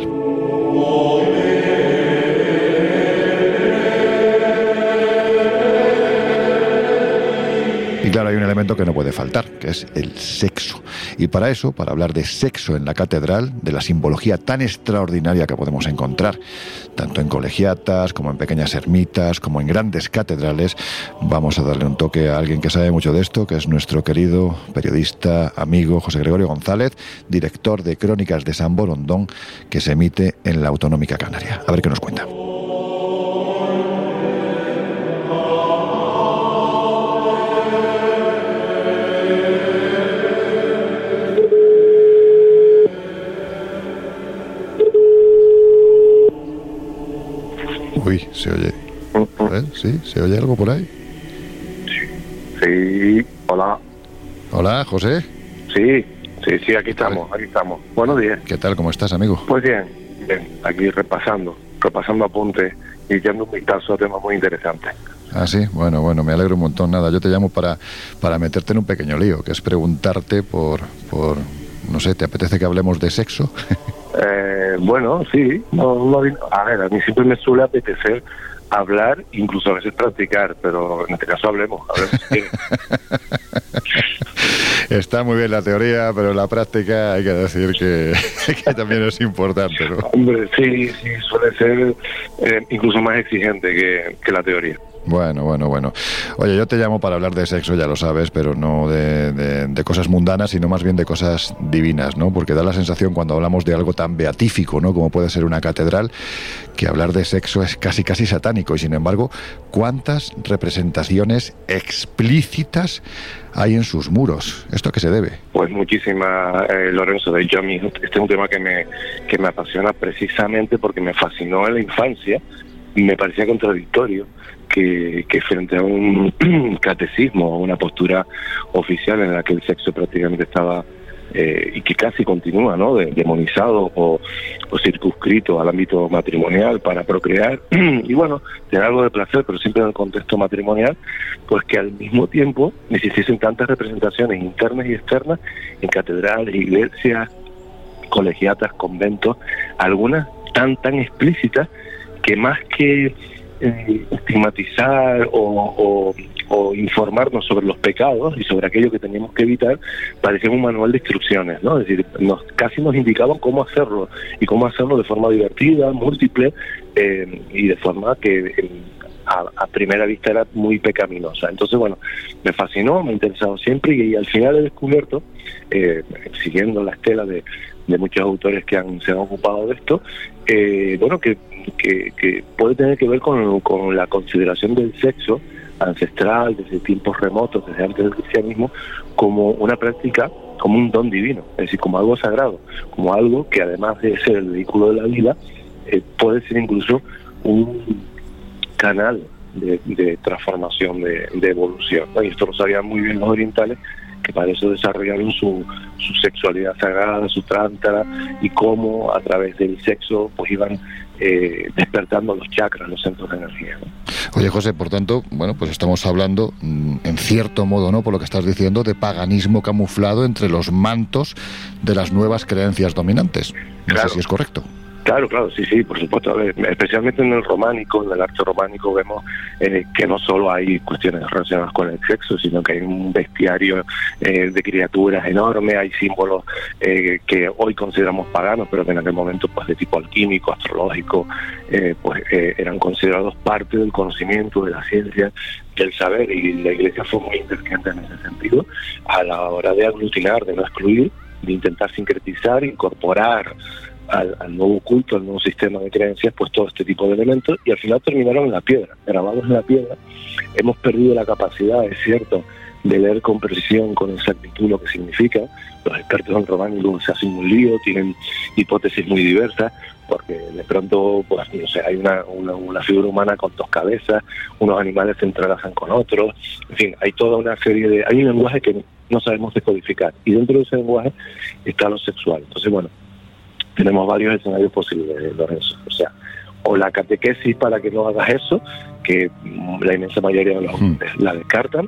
Y claro, hay un elemento que no puede faltar, que es el sexo. Y para eso, para hablar de sexo en la catedral, de la simbología tan extraordinaria que podemos encontrar en colegiatas, como en pequeñas ermitas, como en grandes catedrales, vamos a darle un toque a alguien que sabe mucho de esto, que es nuestro querido periodista, amigo José Gregorio González, director de Crónicas de San Borondón, que se emite en la Autonómica Canaria. A ver qué nos cuenta. ¿Sí? ¿Se oye algo por ahí? Sí, hola. Hola, José. Sí, sí, sí, aquí estamos, aquí estamos. Buenos días. ¿Qué tal? ¿Cómo estás, amigo? Pues bien, bien, aquí repasando, repasando apuntes y echando un vistazo a temas muy interesantes. Ah, sí, bueno, bueno, me alegro un montón. Nada, yo te llamo para, para meterte en un pequeño lío, que es preguntarte por, por, no sé, ¿te apetece que hablemos de sexo? Eh, bueno, sí, no, no, a ver, a mí siempre me suele apetecer hablar, incluso a veces practicar, pero en este caso hablemos. A ver si Está muy bien la teoría, pero la práctica hay que decir que, que también es importante, ¿no? Hombre, sí, sí, suele ser eh, incluso más exigente que, que la teoría. Bueno, bueno, bueno. Oye, yo te llamo para hablar de sexo, ya lo sabes, pero no de, de- de cosas mundanas, sino más bien de cosas divinas, ¿no? Porque da la sensación cuando hablamos de algo tan beatífico, ¿no? Como puede ser una catedral, que hablar de sexo es casi, casi satánico. Y sin embargo, ¿cuántas representaciones explícitas hay en sus muros? ¿Esto a qué se debe? Pues muchísima, eh, Lorenzo. De hecho, a este es un tema que me, que me apasiona precisamente porque me fascinó en la infancia. Me parecía contradictorio que, frente a un catecismo o una postura oficial en la que el sexo prácticamente estaba eh, y que casi continúa, ¿no? De- demonizado o, o circunscrito al ámbito matrimonial para procrear y bueno, tener algo de placer, pero siempre en el contexto matrimonial, pues que al mismo tiempo existiesen tantas representaciones internas y externas en catedrales, iglesias, colegiatas, conventos, algunas tan tan explícitas que más que eh, estigmatizar o, informarnos sobre los pecados y sobre aquello que teníamos que evitar, parecía un manual de instrucciones, ¿no? Es decir, nos, casi nos indicaban cómo hacerlo y cómo hacerlo de forma divertida, múltiple eh, y de forma que eh, a, a primera vista era muy pecaminosa. Entonces, bueno, me fascinó, me ha interesado siempre y, al final he descubierto, eh, siguiendo la estela de, muchos autores que han, se han ocupado de esto, eh, bueno, que, puede tener que ver con, con la consideración del sexo ancestral, desde tiempos remotos, desde antes del cristianismo, como una práctica, como un don divino, es decir, como algo sagrado, como algo que además de ser el vehículo de la vida, eh, puede ser incluso un canal de, de transformación, de, de evolución. ¿no? Y esto lo sabían muy bien los orientales, que para eso desarrollaron su, su sexualidad sagrada, su trántara, y cómo a través del sexo pues iban eh, despertando los chakras, los centros de energía. ¿no? Oye, José, por tanto, bueno, pues estamos hablando, mm, en cierto modo, ¿no? Por lo que estás diciendo, de paganismo camuflado entre los mantos de las nuevas creencias dominantes. No Claro. sé si es correcto. Claro, claro, sí, sí, por supuesto. Especialmente en el románico, en el arte románico, vemos eh, que no solo hay cuestiones relacionadas con el sexo, sino que hay un bestiario eh, de criaturas enorme, hay símbolos eh, que hoy consideramos paganos, pero que en aquel momento, pues de tipo alquímico, astrológico, eh, pues eran considerados parte del conocimiento, de la ciencia, del saber, y la Iglesia fue muy inteligente en ese sentido a la hora de aglutinar, de no excluir, de intentar sincretizar, incorporar al, al nuevo culto, al nuevo sistema de creencias, pues todo este tipo de elementos y al final terminaron en la piedra, grabados en la piedra. Hemos perdido la capacidad, es cierto, de leer con precisión, con exactitud lo que significa. Los expertos en románico se hacen un lío, tienen hipótesis muy diversas, porque de pronto, pues, no sé, hay una, una, una figura humana con dos cabezas, unos animales se entrelazan con otros, en fin, hay toda una serie de... Hay un lenguaje que no sabemos descodificar y dentro de ese lenguaje está lo sexual. Entonces, bueno, tenemos varios escenarios posibles, Lorenzo. O sea, o la catequesis para que no hagas eso, que mm, la inmensa mayoría de los Hmm. la descartan,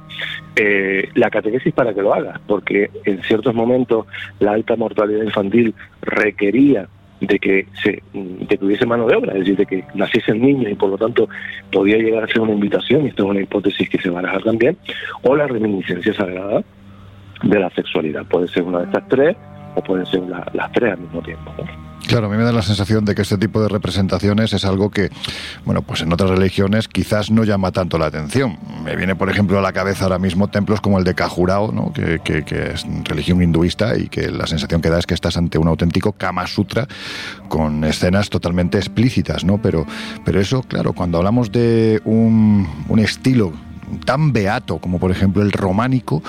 eh, la catequesis para que lo hagas, porque en ciertos momentos la alta mortalidad infantil requería de que se de que hubiese mano de obra, es decir, de que naciesen niños y por lo tanto podía llegar a ser una invitación, y esto es una hipótesis que se va a baraja también, o la reminiscencia sagrada de la sexualidad. Puede ser una de estas tres o pueden ser las tres al mismo tiempo. Claro, a mí me da la sensación de que este tipo de representaciones es algo que, bueno, pues en otras religiones quizás no llama tanto la atención. Me viene, por ejemplo, a la cabeza ahora mismo templos como el de Kajurao, ¿no? que, es religión hinduista y que la sensación que da es que estás ante un auténtico Kama Sutra con escenas totalmente explícitas, ¿no? Pero, pero eso, claro, cuando hablamos de un estilo tan beato como por ejemplo el románico,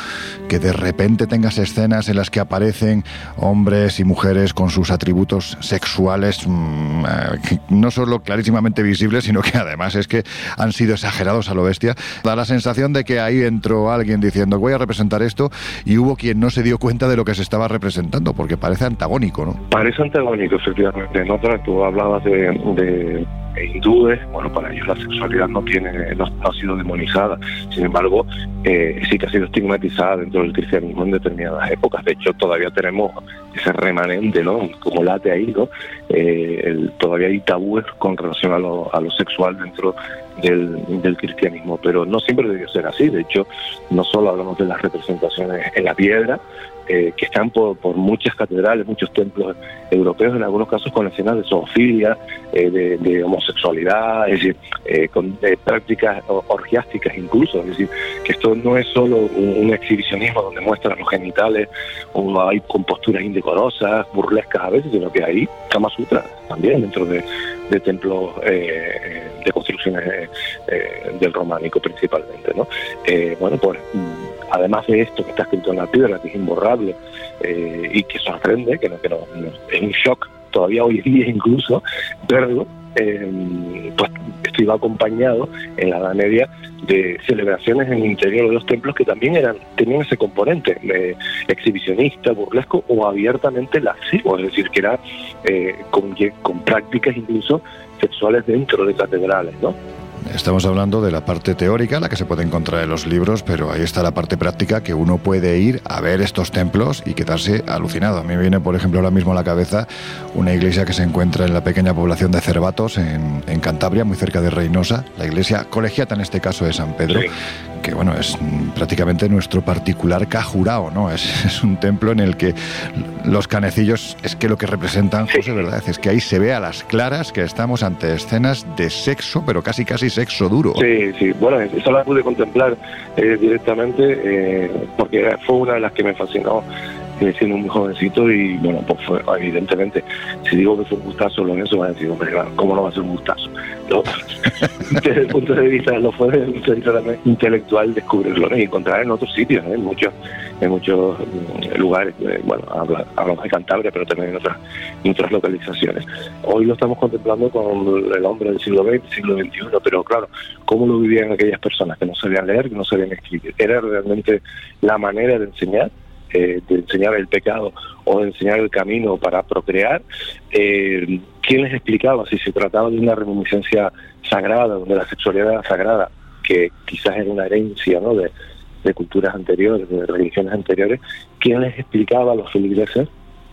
que de repente tengas escenas en las que aparecen hombres y mujeres con sus atributos sexuales mm, eh, no solo clarísimamente visibles, sino que además es que han sido exagerados a lo bestia. Da la sensación de que ahí entró alguien diciendo voy a representar esto y hubo quien no se dio cuenta de lo que se estaba representando, porque parece antagónico, ¿no? Parece antagónico, efectivamente. No, tú hablabas de e hindúes, bueno, para ellos la sexualidad no tiene, no, ha sido demonizada, sin embargo, eh, sí que ha sido estigmatizada dentro del cristianismo en determinadas épocas. De hecho, todavía tenemos ese remanente, ¿no? Como late ahí, ¿no? Eh, todavía hay tabúes con relación a lo, a lo sexual dentro del, del, cristianismo, pero no siempre debió ser así. De hecho, no solo hablamos de las representaciones en la piedra, eh, que están por, muchas catedrales, muchos templos europeos, en algunos casos con escenas de zoofilia, eh, de, homosexualidad, es decir, eh, con prácticas orgiásticas incluso. Es decir, que esto no es solo un, exhibicionismo donde muestran los genitales o hay con posturas indecorosas, burlescas a veces, sino que hay Kama Sutra también dentro de, de templos de construcciones del románico principalmente. ¿no? bueno, pues además de esto que está escrito en la piedra, que es imborrable eh, y que sorprende, que, no, que no, es un shock todavía hoy día incluso verlo, eh, pues esto iba acompañado en la Edad Media de celebraciones en el interior de los templos que también eran tenían ese componente eh, exhibicionista, burlesco o abiertamente lascivo, es decir, que era con, con prácticas incluso sexuales dentro de catedrales, ¿no? Estamos hablando de la parte teórica, la que se puede encontrar en los libros, pero ahí está la parte práctica que uno puede ir a ver estos templos y quedarse alucinado. A mí me viene, por ejemplo, ahora mismo a la cabeza una iglesia que se encuentra en la pequeña población de Cervatos, en, Cantabria, muy cerca de Reynosa, la iglesia colegiata en este caso de San Pedro, que bueno, es prácticamente nuestro particular cajurao, ¿no? Es, un templo en el que los canecillos es que lo que representan, José, ¿verdad? Es que ahí se ve a las claras que estamos ante escenas de sexo, pero casi casi sexo duro. Sí, sí, bueno, eso la pude contemplar eh, directamente eh, porque fue una de las que me fascinó siendo muy jovencito y bueno, pues fue evidentemente, si digo que fue un gustazo lo en eso, van a decir, hombre, ¿cómo no va a ser un gustazo? desde el punto de vista, lo fue desde el punto de vista intelectual descubrirlo y encontrar en otros sitios, ¿eh? en muchos en muchos mm, lugares, eh, bueno, hablamos de Cantabria, pero también en otras, otras localizaciones. Hoy lo estamos contemplando con el hombre del siglo XX, siglo XXI, pero claro, ¿cómo lo vivían aquellas personas que no sabían leer, que no sabían escribir? Era realmente la manera de enseñar eh, de enseñar el pecado o de enseñar el camino para procrear, eh, ¿quién les explicaba si se trataba de una reminiscencia sagrada, donde la sexualidad era sagrada, que quizás era una herencia ¿no? de, culturas anteriores, de religiones anteriores, ¿quién les explicaba a los feligreses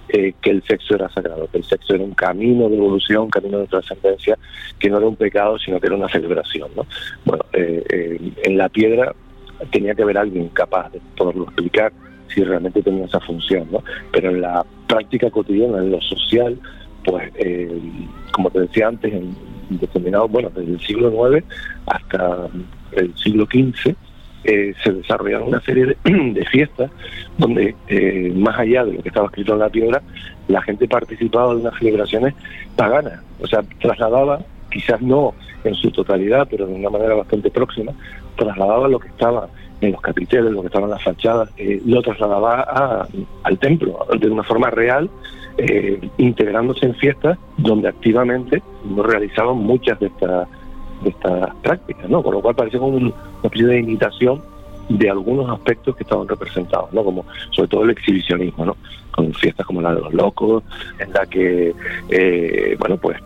eh, que el sexo era sagrado, que el sexo era un camino de evolución, un camino de trascendencia, que no era un pecado, sino que era una celebración. ¿no? Bueno, en la piedra tenía que haber alguien capaz de poderlo explicar, si realmente tenía esa función, ¿no? Pero en la práctica cotidiana, en lo social, pues, eh, como te decía antes, en determinado, bueno, desde el siglo IX hasta el siglo XV, eh, se desarrollaron una serie de, fiestas donde, eh, más allá de lo que estaba escrito en la piedra, la gente participaba de unas celebraciones paganas, o sea, trasladaba, quizás no en su totalidad, pero de una manera bastante próxima, trasladaba lo que estaba en los capiteles, lo que estaban las fachadas, eh, lo trasladaba al templo de una forma real, eh, integrándose en fiestas donde activamente realizaban muchas de estas de estas prácticas, ¿no? Con lo cual parecía como una especie de imitación de algunos aspectos que estaban representados, ¿no? Como sobre todo el exhibicionismo, ¿no? Con fiestas como la de los locos, en la que, eh, bueno, pues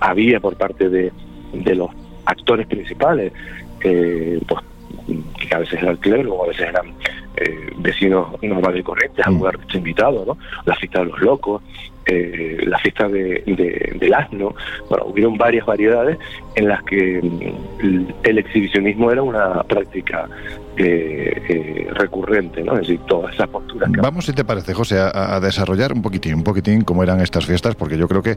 había por parte de, de los actores principales, pues que a veces era el clero, o a veces eran eh, vecinos normales y corrientes, algún mm. artista invitado, ¿no? La fiesta de los locos, eh, la fiesta de, del asno, bueno, hubieron varias variedades en las que mm, el exhibicionismo era una práctica eh, eh, recurrente, ¿no? Es decir, todas esas posturas. Vamos, si te parece, José, a, desarrollar un poquitín, un poquitín cómo eran estas fiestas, porque yo creo que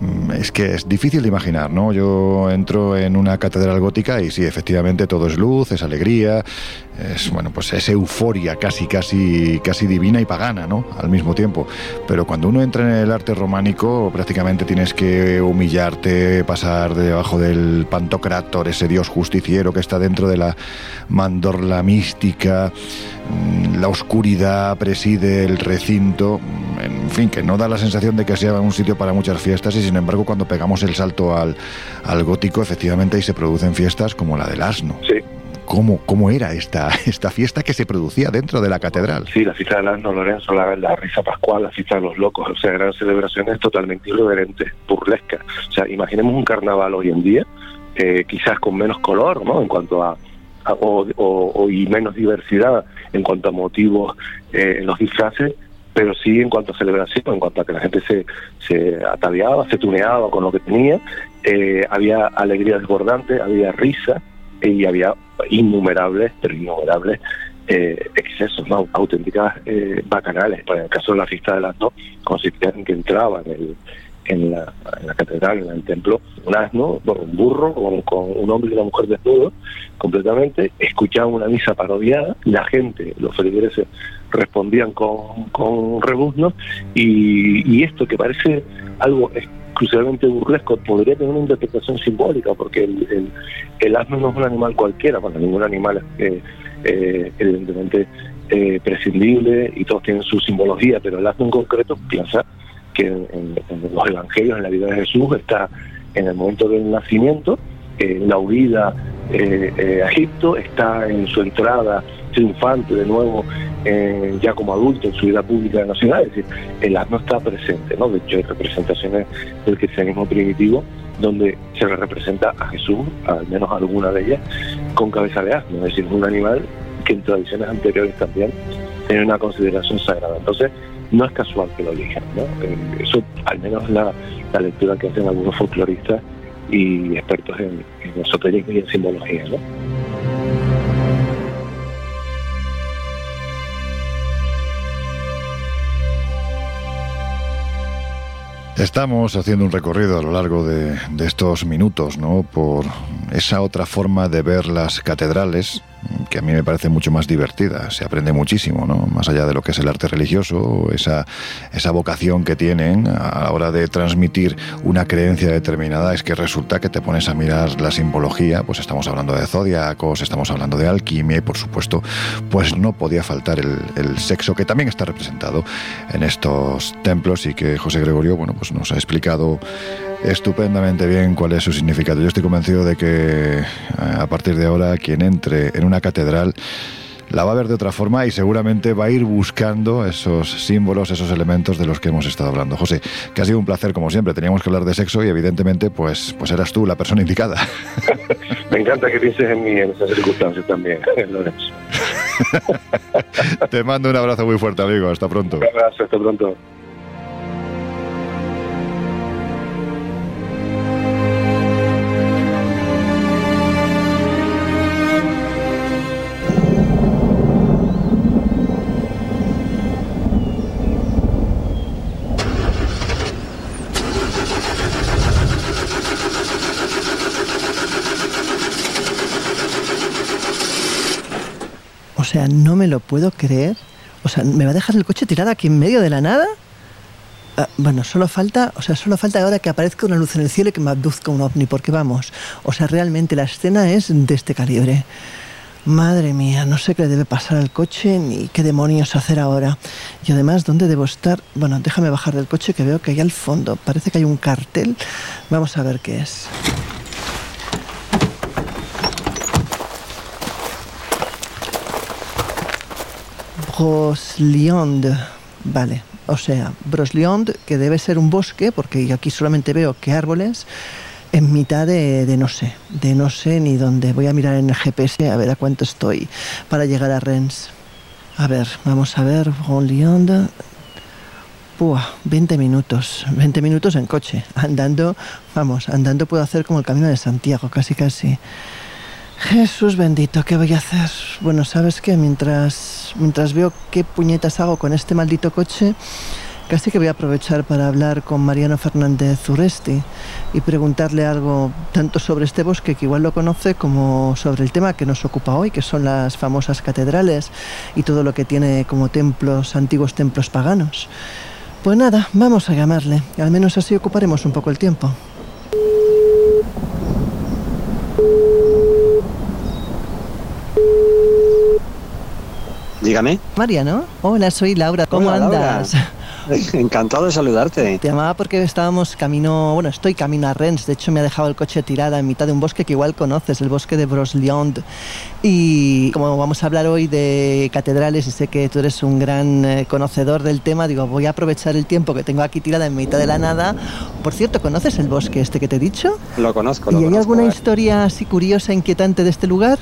mm, es que es difícil de imaginar, ¿no? Yo entro en una catedral gótica y sí, efectivamente todo es luz, es alegría, es bueno, pues es euforia casi, casi, casi divina y pagana, ¿no? Al mismo tiempo. Pero cuando uno entra en el arte románico, prácticamente tienes que humillarte, pasar debajo del pantocrátor, ese dios justiciero que está dentro de la mandorla mística, mm, la oscuridad preside el recinto, en fin, que no da la sensación de que sea un sitio para muchas fiestas y sin embargo cuando pegamos el salto al, al gótico, efectivamente ahí se producen fiestas como la del asno. Sí cómo, cómo era esta, esta fiesta que se producía dentro de la catedral. Sí, la fiesta de Asno Lorenzo, la, la risa pascual, la fiesta de los locos, o sea, eran celebraciones totalmente irreverentes, burlescas. O sea, imaginemos un carnaval hoy en día, eh, quizás con menos color, ¿no? En cuanto a, o, y menos diversidad en cuanto a motivos eh, en los disfraces, pero sí en cuanto a celebración, en cuanto a que la gente se, se ataviaba, se tuneaba con lo que tenía, eh, había alegría desbordante, había risa, y había innumerables, pero innumerables eh, excesos, ¿no? auténticas eh, bacanales. en el caso de la fiesta de las dos, consistía en que entraba en, el, en, la, en la catedral, en el templo, un asno, un burro, con, un hombre y una mujer desnudos, completamente, escuchaban una misa parodiada, la gente, los feligreses, respondían con, con rebuznos, y, y esto que parece algo exclusivamente burlesco, podría tener una interpretación simbólica, porque el, el, asno no es un animal cualquiera, bueno, ningún animal es eh, eh, evidentemente eh, prescindible y todos tienen su simbología, pero el asno en concreto piensa que en, los evangelios, en la vida de Jesús, está en el momento del nacimiento, en la huida a Egipto, está en su entrada triunfante de nuevo eh, ya como adulto en su vida pública nacional, es decir, el asno está presente, ¿no? De hecho hay representaciones del cristianismo primitivo donde se le representa a Jesús, al menos alguna de ellas, con cabeza de asno, es decir, un animal que en tradiciones anteriores también tiene una consideración sagrada. Entonces, no es casual que lo elijan, ¿no? Eh, eso al menos la, la lectura que hacen algunos folcloristas y expertos en, en esoterismo y en simbología, ¿no? Estamos haciendo un recorrido a lo largo de, de, estos minutos, ¿no? Por esa otra forma de ver las catedrales que a mí me parece mucho más divertida. Se aprende muchísimo, ¿no? Más allá de lo que es el arte religioso, esa, esa vocación que tienen a la hora de transmitir una creencia determinada, es que resulta que te pones a mirar la simbología, pues estamos hablando de zodiacos, estamos hablando de alquimia y por supuesto, pues no podía faltar el, sexo que también está representado en estos templos y que José Gregorio, bueno, pues nos ha explicado estupendamente bien cuál es su significado. Yo estoy convencido de que eh, a partir de ahora quien entre en una catedral la va a ver de otra forma y seguramente va a ir buscando esos símbolos, esos elementos de los que hemos estado hablando. José, que ha sido un placer como siempre. Teníamos que hablar de sexo y evidentemente pues, pues eras tú la persona indicada. Me encanta que pienses en mí en esas circunstancias también, Lorenzo. Te mando un abrazo muy fuerte, amigo. Hasta pronto. Un abrazo, hasta pronto. Sea, no me lo puedo creer. O sea, ¿me va a dejar el coche tirado aquí en medio de la nada? Ah, bueno, solo falta, o sea, solo falta ahora que aparezca una luz en el cielo y que me abduzca un ovni, porque vamos, o sea, realmente la escena es de este calibre. Madre mía, no sé qué le debe pasar al coche ni qué demonios hacer ahora. Y además, ¿dónde debo estar? Bueno, déjame bajar del coche que veo que hay al fondo parece que hay un cartel. Vamos a ver qué es. Brosliond. Vale, o sea, Brosliond, que debe ser un bosque, porque aquí solamente veo que árboles, en mitad de, de, no sé, de no sé ni dónde. Voy a mirar en el GPS a ver a cuánto estoy para llegar a Rennes. A ver, vamos a ver, León. Pua, 20 minutos, 20 minutos en coche. Andando, vamos, andando puedo hacer como el camino de Santiago, casi casi. Jesús bendito, ¿qué voy a hacer? Bueno, ¿sabes qué? Mientras, mientras veo qué puñetas hago con este maldito coche, casi que voy a aprovechar para hablar con Mariano Fernández Uresti y preguntarle algo tanto sobre este bosque, que igual lo conoce, como sobre el tema que nos ocupa hoy, que son las famosas catedrales y todo lo que tiene como templos, antiguos templos paganos. Pues nada, vamos a llamarle. Al menos así ocuparemos un poco el tiempo. Dígame. Mariano, hola, soy Laura. ¿Cómo andas? Encantado de saludarte. Te llamaba porque estábamos camino, bueno, estoy camino a Rennes. De hecho, me ha dejado el coche tirada en mitad de un bosque que igual conoces, el bosque de Brosliond. Y como vamos a hablar hoy de catedrales y sé que tú eres un gran eh, conocedor del tema, digo, voy a aprovechar el tiempo que tengo aquí tirada en mitad de la nada. Por cierto, ¿conoces el bosque este que te he dicho? Lo conozco. ¿Y hay alguna historia así curiosa, inquietante de este lugar?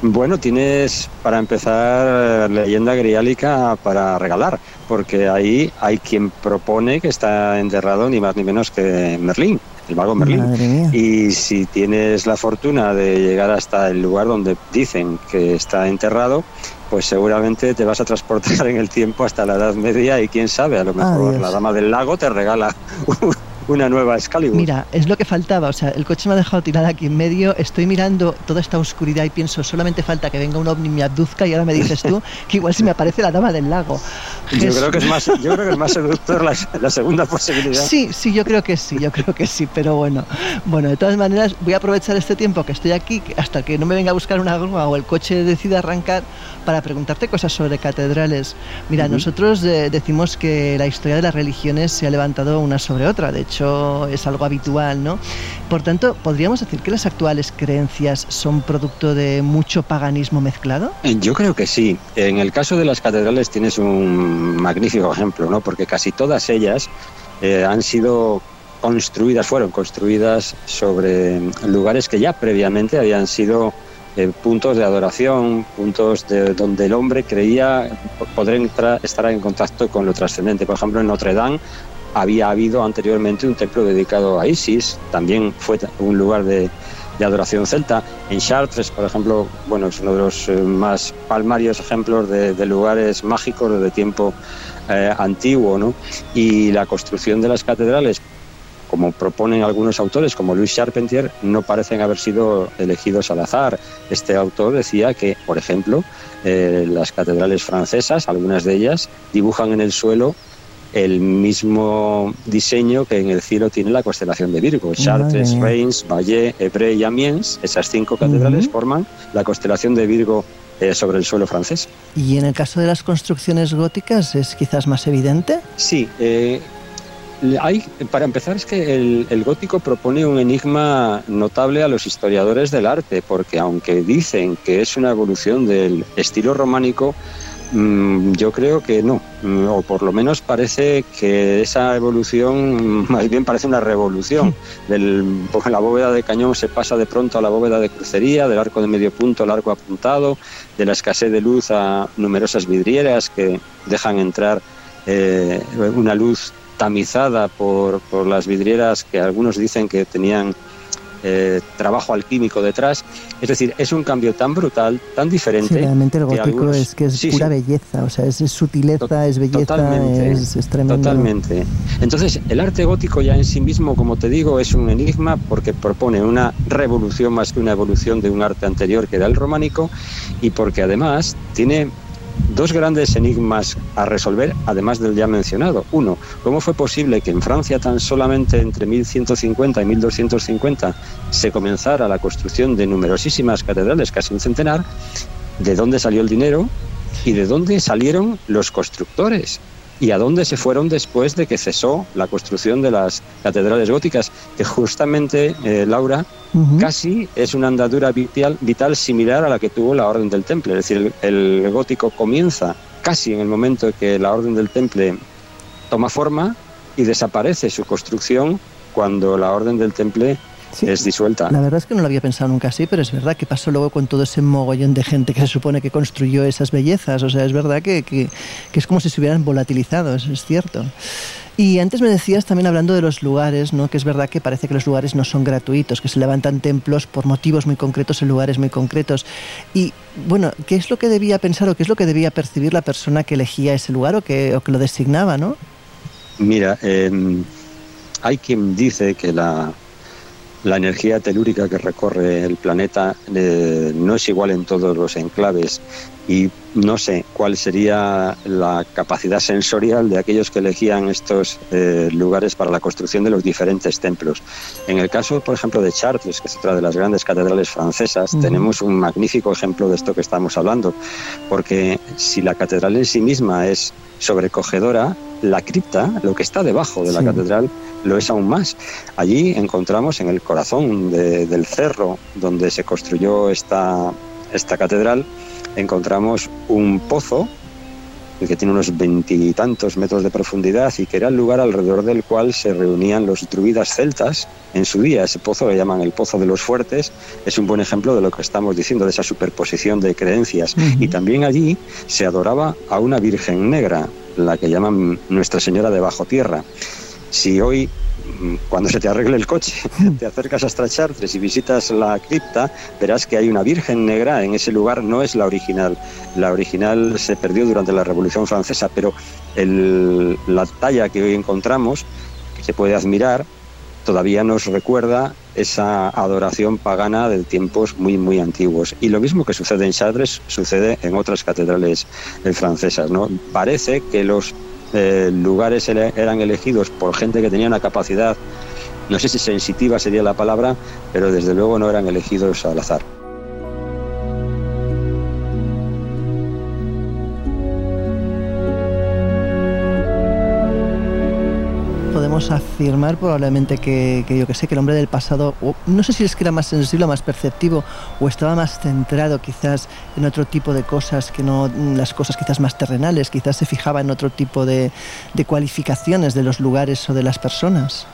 Bueno, tienes para empezar leyenda griálica para regalar, porque ahí hay quien propone que está enterrado ni más ni menos que Merlín, el mago Merlín. Y si tienes la fortuna de llegar hasta el lugar donde dicen que está enterrado, pues seguramente te vas a transportar en el tiempo hasta la Edad Media y quién sabe, a lo mejor la Dama del Lago te regala una nueva Excalibur. Mira, es lo que faltaba. O sea, el coche me ha dejado tirada aquí en medio. Estoy mirando toda esta oscuridad y pienso, solamente falta que venga un ovni y me abduzca. Y ahora me dices tú que igual si me aparece la dama del lago. Yo creo que es más, yo creo que es más seductor la, segunda posibilidad. Sí, sí, yo creo que sí, yo creo que sí. Pero bueno, bueno, de todas maneras voy a aprovechar este tiempo que estoy aquí hasta que no me venga a buscar una grúa o el coche decida arrancar para preguntarte cosas sobre catedrales. Mira, nosotros eh, decimos que la historia de las religiones se ha levantado una sobre otra. De hecho es algo habitual, ¿no? Por tanto, ¿podríamos decir que las actuales creencias son producto de mucho paganismo mezclado? Yo creo que sí. En el caso de las catedrales tienes un magnífico ejemplo, ¿no? Porque casi todas ellas eh, han sido construidas, fueron construidas sobre lugares que ya previamente habían sido eh, puntos de adoración, puntos de donde el hombre creía poder estar en contacto con lo trascendente. Por ejemplo, en Notre Dame había habido anteriormente un templo dedicado a Isis, también fue un lugar de, adoración celta. En Chartres, por ejemplo, bueno, es uno de los eh, más palmarios ejemplos de, lugares mágicos de tiempo eh, antiguo, ¿no? Y la construcción de las catedrales, como proponen algunos autores, como Louis Charpentier, no parecen haber sido elegidos al azar. Este autor decía que, por ejemplo, eh, las catedrales francesas, algunas de ellas, dibujan en el suelo el mismo diseño que en el cielo tiene la constelación de Virgo. Chartres, Reims, Valle, Evreux y Amiens, esas cinco catedrales forman la constelación de Virgo eh, sobre el suelo francés. ¿Y en el caso de las construcciones góticas es quizás más evidente? Sí. Eh, hay, para empezar, es que el, el, gótico propone un enigma notable a los historiadores del arte, porque aunque dicen que es una evolución del estilo románico, yo creo que no, mm, o por lo menos parece que esa evolución más bien parece una revolución. Del, porque la bóveda de cañón se pasa de pronto a la bóveda de crucería, del arco de medio punto al arco apuntado, de la escasez de luz a numerosas vidrieras que dejan entrar eh, una luz tamizada por, por las vidrieras que algunos dicen que tenían eh, trabajo alquímico detrás. Es decir, es un cambio tan brutal, tan diferente. realmente el gótico es que es pura belleza, o sea, es, sutileza, es belleza, totalmente, es, tremendo. Totalmente. Entonces, el arte gótico ya en sí mismo, como te digo, es un enigma porque propone una revolución más que una evolución de un arte anterior que era el románico y porque además tiene dos grandes enigmas a resolver, además del ya mencionado. Uno, ¿cómo fue posible que en Francia tan solamente entre 1150 y 1250 se comenzara la construcción de numerosísimas catedrales, casi un centenar? ¿De dónde salió el dinero? ¿Y de dónde salieron los constructores? Y a dónde se fueron después de que cesó la construcción de las catedrales góticas, que justamente, eh, Laura, casi es una andadura vital, vital, similar a la que tuvo la Orden del Temple. Es decir, el, gótico comienza casi en el momento que la Orden del Temple toma forma y desaparece su construcción cuando la Orden del Temple es disuelta. La verdad es que no lo había pensado nunca así, pero es verdad que pasó luego con todo ese mogollón de gente que se supone que construyó esas bellezas. O sea, es verdad que, que, es como si se hubieran volatilizado, eso es cierto. Y antes me decías también hablando de los lugares, ¿no? que es verdad que parece que los lugares no son gratuitos, que se levantan templos por motivos muy concretos en lugares muy concretos. Y bueno, ¿qué es lo que debía pensar o qué es lo que debía percibir la persona que elegía ese lugar o que, o que lo designaba? ¿no? Mira, em, hay quien dice que la, la energía telúrica que recorre el planeta eh, no es igual en todos los enclaves y no sé cuál sería la capacidad sensorial de aquellos que elegían estos eh, lugares para la construcción de los diferentes templos. En el caso, por ejemplo, de Chartres, que es otra de las grandes catedrales francesas, tenemos un magnífico ejemplo de esto que estamos hablando, porque si la catedral en sí misma es sobrecogedora, la cripta, lo que está debajo de la catedral, lo es aún más. Allí encontramos en el corazón del cerro donde se construyó esta, esta catedral, encontramos un pozo que tiene unos veintitantos metros de profundidad y que era el lugar alrededor del cual se reunían los druidas celtas en su día. Ese pozo lo llaman el Pozo de los Fuertes, es un buen ejemplo de lo que estamos diciendo, de esa superposición de creencias. Y también allí se adoraba a una Virgen Negra, la que llaman Nuestra Señora de Bajo Tierra. Si hoy mm, cuando se te arregle el coche, te acercas hasta Chartres y visitas la cripta, verás que hay una Virgen Negra en ese lugar, no es la original. La original se perdió durante la Revolución Francesa, pero la talla que hoy encontramos, que se puede admirar, todavía nos recuerda esa adoración pagana de tiempos muy, muy antiguos. Y lo mismo que sucede en Chartres sucede en otras catedrales eh, francesas. ¿no? Parece que los eh, lugares eran elegidos por gente que tenía una capacidad, no sé si sensitiva sería la palabra, pero desde luego no eran elegidos al azar. Afirmar probablemente que, yo que sé, que el hombre del pasado, no sé si es que era más sensible o más perceptivo, o estaba más centrado quizás en otro tipo de cosas que no las cosas quizás más terrenales, quizás se fijaba en otro tipo de, de cualificaciones de los lugares o de las personas.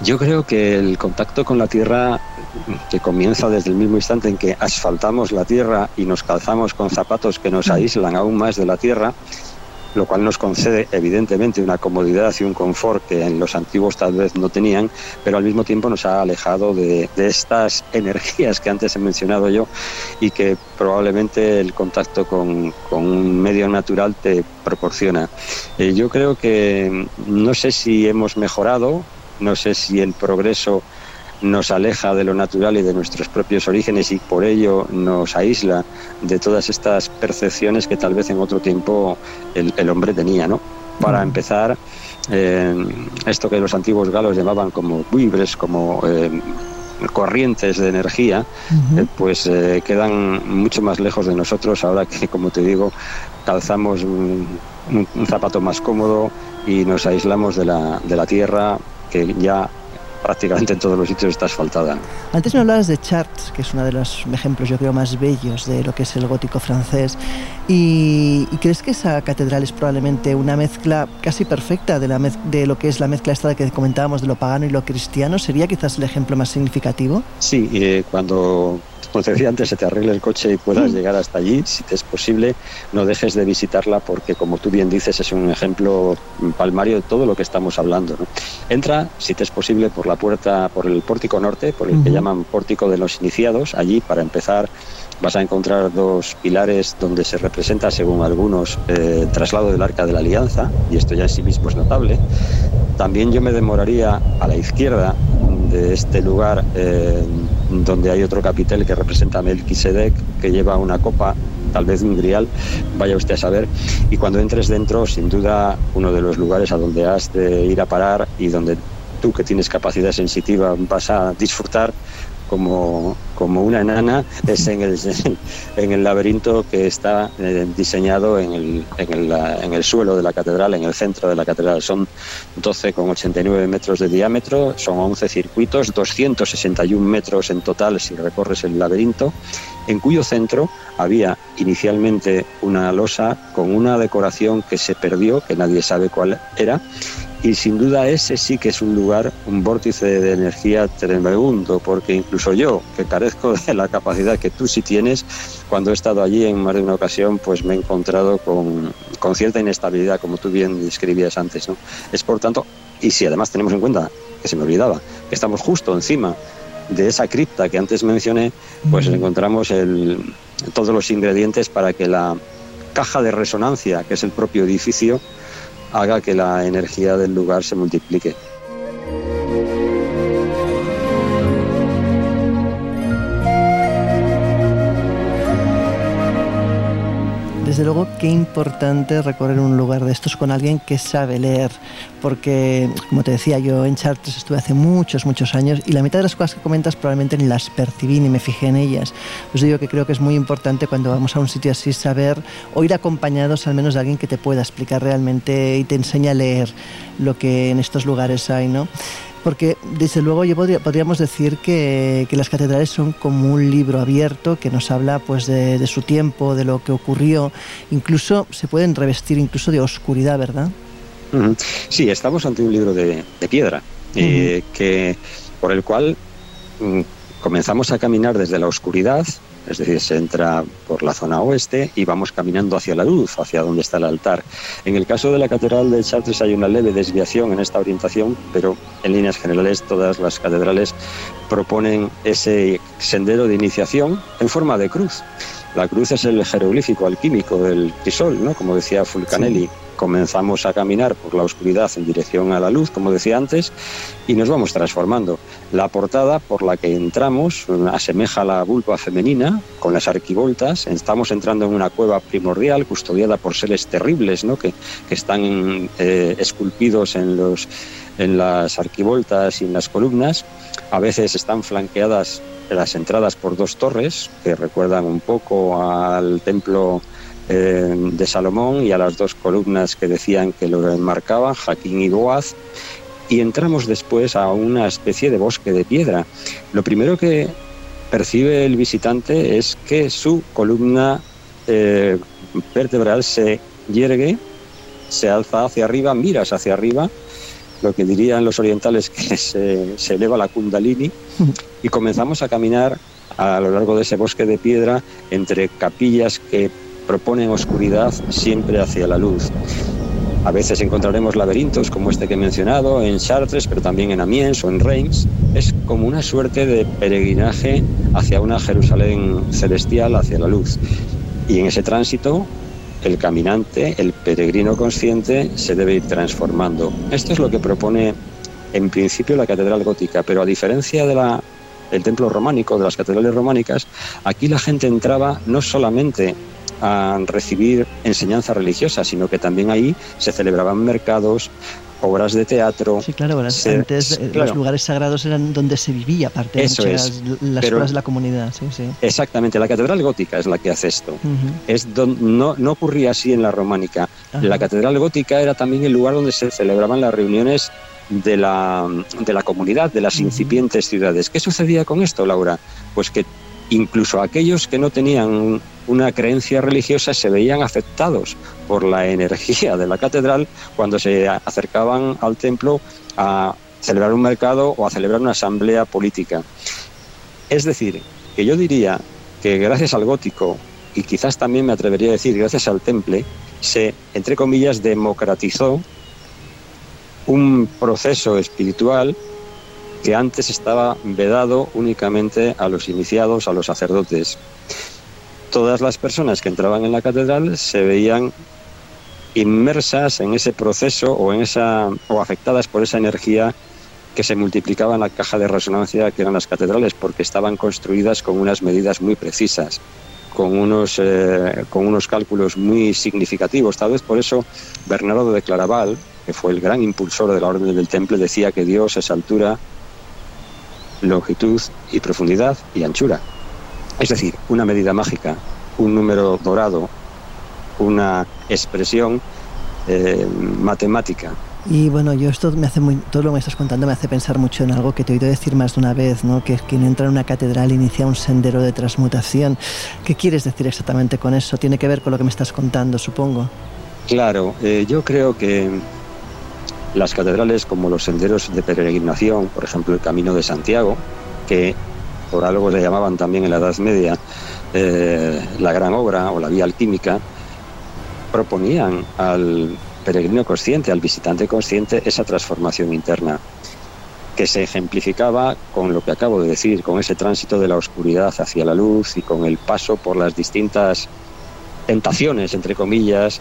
Yo creo que el contacto con la tierra, que comienza desde el mismo instante en que asfaltamos la tierra y nos calzamos con zapatos que nos mm. aíslan aún más de la tierra, lo cual nos concede evidentemente una comodidad y un confort que en los antiguos tal vez no tenían, pero al mismo tiempo nos ha alejado de, estas energías que antes he mencionado yo y que probablemente el contacto con, un medio natural te proporciona. Eh, yo creo que no sé si hemos mejorado, no sé si el progreso nos aleja de lo natural y de nuestros propios orígenes y por ello nos aísla de todas estas percepciones que tal vez en otro tiempo el, hombre tenía, ¿no? Para mm. empezar, eh, esto que los antiguos galos llamaban como vibres, como eh, corrientes de energía, eh, pues quedan mucho más lejos de nosotros ahora que, como te digo, calzamos un, un zapato más cómodo y nos aislamos de la, de la tierra que ya prácticamente en todos los sitios está asfaltada. Antes me hablabas de Chartres, que es uno de los ejemplos, yo creo, más bellos de lo que es el gótico francés. ¿Y, crees que esa catedral es probablemente una mezcla casi perfecta de, la de lo que es la mezcla esta que comentábamos de lo pagano y lo cristiano? ¿Sería quizás el ejemplo más significativo? Sí, eh, cuando como te decía antes, se te arregle el coche y puedas llegar hasta allí, si te es posible, no dejes de visitarla porque, como tú bien dices, es un ejemplo palmario de todo lo que estamos hablando. Entra, si te es posible, por la puerta, por el pórtico norte, por el que llaman pórtico de los iniciados. Allí, para empezar, vas a encontrar dos pilares donde se representa, según algunos, eh, traslado del Arca de la Alianza, y esto ya en sí mismo es notable. También yo me demoraría a la izquierda de este lugar eh, donde hay otro capitel que representa a Melquisedec, que lleva una copa, tal vez un grial, vaya usted a saber. Y cuando entres dentro, sin duda, uno de los lugares a donde has de ir a parar y donde tú que tienes capacidad sensitiva vas a disfrutar como, como una enana es en el, en el laberinto que está eh, diseñado en el, en, el, en el suelo de la catedral, en el centro de la catedral. Son 12,89 metros de diámetro, son 11 circuitos, 261 metros en total si recorres el laberinto, en cuyo centro había inicialmente una losa con una decoración que se perdió, que nadie sabe cuál era, y sin duda ese sí que es un lugar, un vórtice de energía tremendo, porque incluso yo, que carezco de la capacidad que tú sí tienes, cuando he estado allí en más de una ocasión, pues me he encontrado con, con cierta inestabilidad, como tú bien describías antes. ¿no? Es por tanto, y si además tenemos en cuenta, que se me olvidaba, que estamos justo encima de esa cripta que antes mencioné, pues encontramos el, todos los ingredientes para que la caja de resonancia, que es el propio edificio, haga que la energía del lugar se multiplique. Desde luego, qué importante recorrer un lugar de estos con alguien que sabe leer, porque, como te decía, yo en Chartres estuve hace muchos, muchos años y la mitad de las cosas que comentas probablemente ni las percibí ni me fijé en ellas. Pues digo que creo que es muy importante cuando vamos a un sitio así saber o ir acompañados al menos de alguien que te pueda explicar realmente y te enseñe a leer lo que en estos lugares hay, ¿no? Porque desde luego yo podría, podríamos decir que, que, las catedrales son como un libro abierto que nos habla pues de, de, su tiempo, de lo que ocurrió, incluso se pueden revestir incluso de oscuridad, ¿verdad? Sí, estamos ante un libro de, de piedra, uh -huh. eh, que, por el cual mm, comenzamos a caminar desde la oscuridad, es decir, se entra por la zona oeste y vamos caminando hacia la luz, hacia donde está el altar. En el caso de la Catedral de Chartres hay una leve desviación en esta orientación, pero en líneas generales todas las catedrales proponen ese sendero de iniciación en forma de cruz. La cruz es el jeroglífico alquímico del crisol, ¿no? como decía Fulcanelli. Sí comenzamos a caminar por la oscuridad en dirección a la luz, como decía antes, y nos vamos transformando. La portada por la que entramos asemeja a la vulva femenina, con las arquivoltas. Estamos entrando en una cueva primordial custodiada por seres terribles, ¿no? que, que están eh, esculpidos en, los, en las arquivoltas y en las columnas. A veces están flanqueadas las entradas por dos torres que recuerdan un poco al templo eh, de Salomón y a las dos columnas que decían que lo enmarcaban, Jaquín y Boaz, y entramos después a una especie de bosque de piedra. Lo primero que percibe el visitante es que su columna eh, vertebral se yergue, se alza hacia arriba, miras hacia arriba, lo que dirían los orientales que se, se eleva la kundalini, y comenzamos a caminar a lo largo de ese bosque de piedra entre capillas que proponen oscuridad siempre hacia la luz. A veces encontraremos laberintos como este que he mencionado en Chartres, pero también en Amiens o en Reims. Es como una suerte de peregrinaje hacia una Jerusalén celestial, hacia la luz. Y en ese tránsito, el caminante, el peregrino consciente, se debe ir transformando. Esto es lo que propone en principio la catedral gótica, pero a diferencia de la el templo románico, de las catedrales románicas, aquí la gente entraba no solamente a recibir enseñanza religiosa, sino que también ahí se celebraban mercados, obras de teatro. Sí, claro, bueno, se, antes claro. los lugares sagrados eran donde se vivía, aparte de Eso muchas, es, las pero, obras de la comunidad. Sí, sí. Exactamente, la catedral gótica es la que hace esto. Uh -huh. es don, no, no ocurría así en la románica. Ajá. La catedral gótica era también el lugar donde se celebraban las reuniones de la, de la comunidad, de las incipientes uh -huh. ciudades. ¿Qué sucedía con esto, Laura? Pues que incluso aquellos que no tenían una creencia religiosa se veían afectados por la energía de la catedral cuando se acercaban al templo a celebrar un mercado o a celebrar una asamblea política. Es decir, que yo diría que gracias al gótico y quizás también me atrevería a decir gracias al temple, se, entre comillas, democratizó un proceso espiritual que antes estaba vedado únicamente a los iniciados, a los sacerdotes. Todas las personas que entraban en la catedral se veían inmersas en ese proceso o en esa o afectadas por esa energía que se multiplicaba en la caja de resonancia que eran las catedrales porque estaban construidas con unas medidas muy precisas con unos, eh, con unos cálculos muy significativos. Tal vez por eso Bernardo de Claraval, que fue el gran impulsor de la Orden del Temple, decía que Dios es altura, longitud y profundidad y anchura. Es decir, una medida mágica, un número dorado, una expresión eh, matemática. Y bueno, yo esto me hace muy, todo lo que me estás contando me hace pensar mucho en algo que te he oído decir más de una vez, ¿no? Que quien entra en una catedral inicia un sendero de transmutación. ¿Qué quieres decir exactamente con eso? Tiene que ver con lo que me estás contando, supongo. Claro, eh, yo creo que las catedrales como los senderos de peregrinación, por ejemplo el Camino de Santiago, que por algo se llamaban también en la Edad Media eh, la gran obra o la vía alquímica, proponían al peregrino consciente, al visitante consciente, esa transformación interna que se ejemplificaba con lo que acabo de decir, con ese tránsito de la oscuridad hacia la luz y con el paso por las distintas tentaciones, entre comillas,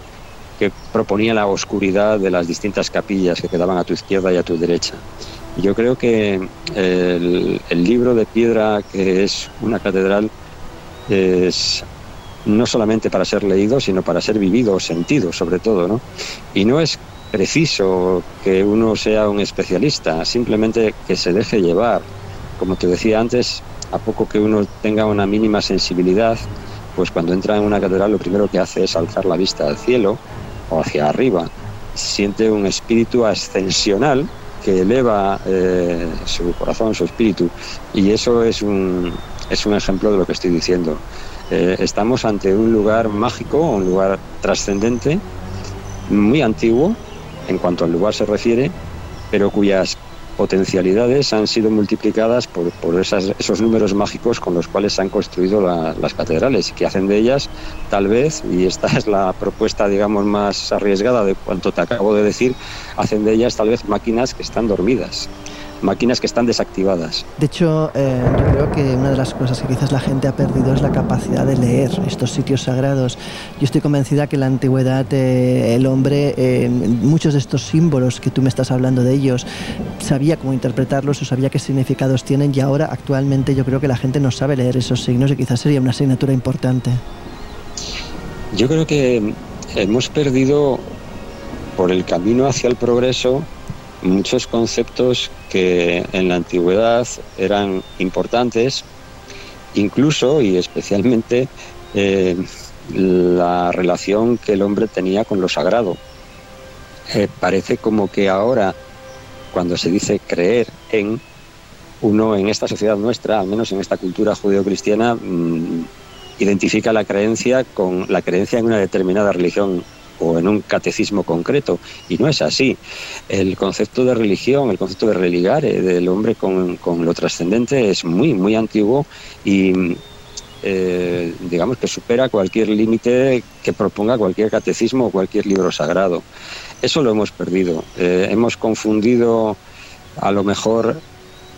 que proponía la oscuridad de las distintas capillas que quedaban a tu izquierda y a tu derecha. Yo creo que el, el libro de piedra, que es una catedral, es no solamente para ser leído, sino para ser vivido, sentido sobre todo, ¿no? Y no es preciso que uno sea un especialista, simplemente que se deje llevar. Como te decía antes, a poco que uno tenga una mínima sensibilidad, pues cuando entra en una catedral lo primero que hace es alzar la vista al cielo o hacia arriba. Siente un espíritu ascensional que eleva eh, su corazón, su espíritu. Y eso es un, es un ejemplo de lo que estoy diciendo. Eh, estamos ante un lugar mágico, un lugar trascendente, muy antiguo en cuanto al lugar se refiere, pero cuyas potencialidades han sido multiplicadas por, por esos números mágicos con los cuales se han construido las catedrales y que hacen de ellas tal vez, y esta es la propuesta digamos más arriesgada de cuanto te acabo de decir, hacen de ellas tal vez máquinas que están dormidas máquinas que están desactivadas. De hecho, eh, yo creo que una de las cosas que quizás la gente ha perdido es la capacidad de leer estos sitios sagrados. Yo estoy convencida que en la antigüedad eh, el hombre, eh, muchos de estos símbolos que tú me estás hablando de ellos, sabía cómo interpretarlos o sabía qué significados tienen y ahora actualmente yo creo que la gente no sabe leer esos signos y quizás sería una asignatura importante. Yo creo que hemos perdido por el camino hacia el progreso muchos conceptos que en la antigüedad eran importantes, incluso y especialmente eh, la relación que el hombre tenía con lo sagrado. Eh, parece como que ahora, cuando se dice creer en, uno en esta sociedad nuestra, al menos en esta cultura judeocristiana, mm, identifica la creencia con la creencia en una determinada religión o en un catecismo concreto. Y no es así. El concepto de religión, el concepto de religar eh, del hombre con, lo trascendente es muy, muy antiguo y eh, digamos que supera cualquier límite que proponga cualquier catecismo o cualquier libro sagrado. Eso lo hemos perdido. Eh, hemos confundido a lo mejor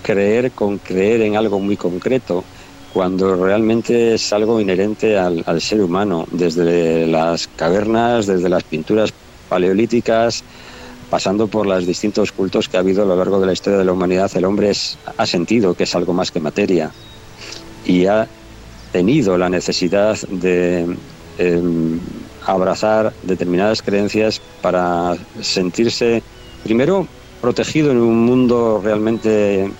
creer con creer en algo muy concreto cuando realmente es algo inherente al, ser humano, desde las cavernas, desde las pinturas paleolíticas, pasando por los distintos cultos que ha habido a lo largo de la historia de la humanidad, el hombre ha sentido que es algo más que materia y ha tenido la necesidad de em, abrazar determinadas creencias para sentirse, primero, protegido en un mundo realmente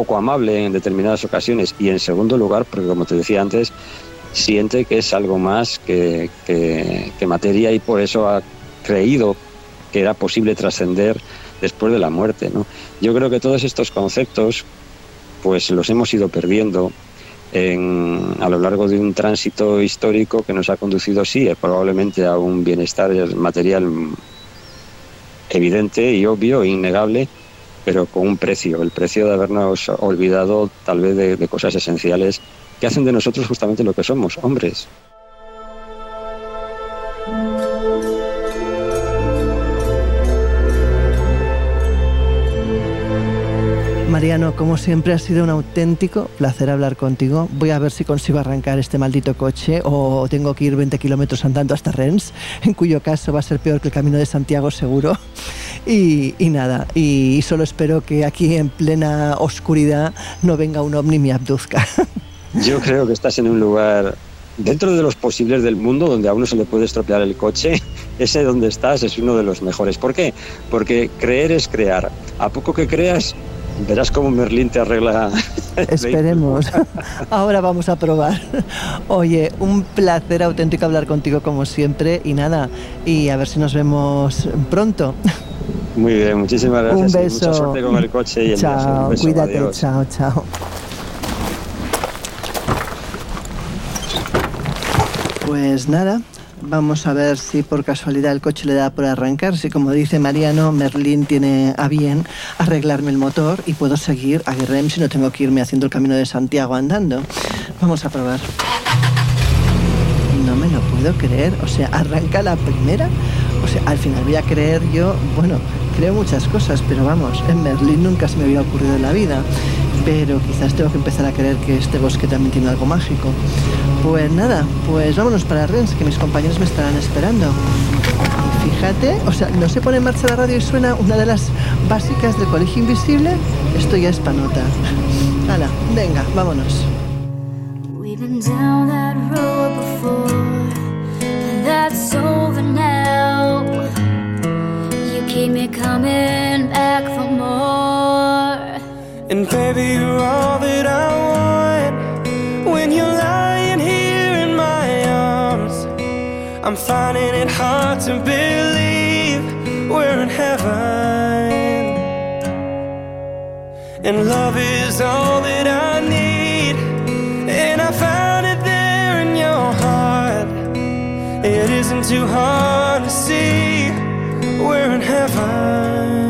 poco amable en determinadas ocasiones y en segundo lugar, porque como te decía antes, siente que es algo más que, que, materia y por eso ha creído que era posible trascender después de la muerte. ¿no? Yo creo que todos estos conceptos pues los hemos ido perdiendo en, a lo largo de un tránsito histórico que nos ha conducido, sí, probablemente a un bienestar material evidente y obvio innegable, pero con un precio, el precio de habernos olvidado tal vez de, de cosas esenciales que hacen de nosotros justamente lo que somos, hombres. Mariano, como siempre ha sido un auténtico placer hablar contigo. Voy a ver si consigo arrancar este maldito coche o tengo que ir 20 kilómetros andando hasta Rennes, en cuyo caso va a ser peor que el camino de Santiago seguro. Y, nada, y solo espero que aquí en plena oscuridad no venga un ovni y me abduzca. Yo creo que estás en un lugar dentro de los posibles del mundo donde a uno se le puede estropear el coche, ese donde estás es uno de los mejores. ¿Por qué? Porque creer es crear. A poco que creas, Verás cómo Merlín te arregla. Esperemos. Ahora vamos a probar. Oye, un placer auténtico hablar contigo como siempre y nada, y a ver si nos vemos pronto. Muy bien, muchísimas gracias. Un beso. mucha suerte con el coche y el Chao, cuídate, chao, chao. Pues nada, Vamos a ver si por casualidad el coche le da por arrancar. Si, como dice Mariano, Merlín tiene a bien arreglarme el motor y puedo seguir a Guerrem si no tengo que irme haciendo el camino de Santiago andando. Vamos a probar. No me lo puedo creer. O sea, arranca la primera. O sea, al final voy a creer yo, bueno, creo muchas cosas, pero vamos, en Merlín nunca se me había ocurrido en la vida. Pero quizás tengo que empezar a creer que este bosque también tiene algo mágico. Pues nada, pues vámonos para Rennes, que mis compañeros me estarán esperando. Fíjate, o sea, no se pone en marcha la radio y suena una de las básicas del Colegio Invisible. Esto ya es panota. Hala, venga, vámonos. Coming. And baby, you're all that I want. When you're lying here in my arms, I'm finding it hard to believe we're in heaven. And love is all that I need. And I found it there in your heart. It isn't too hard to see we're in heaven.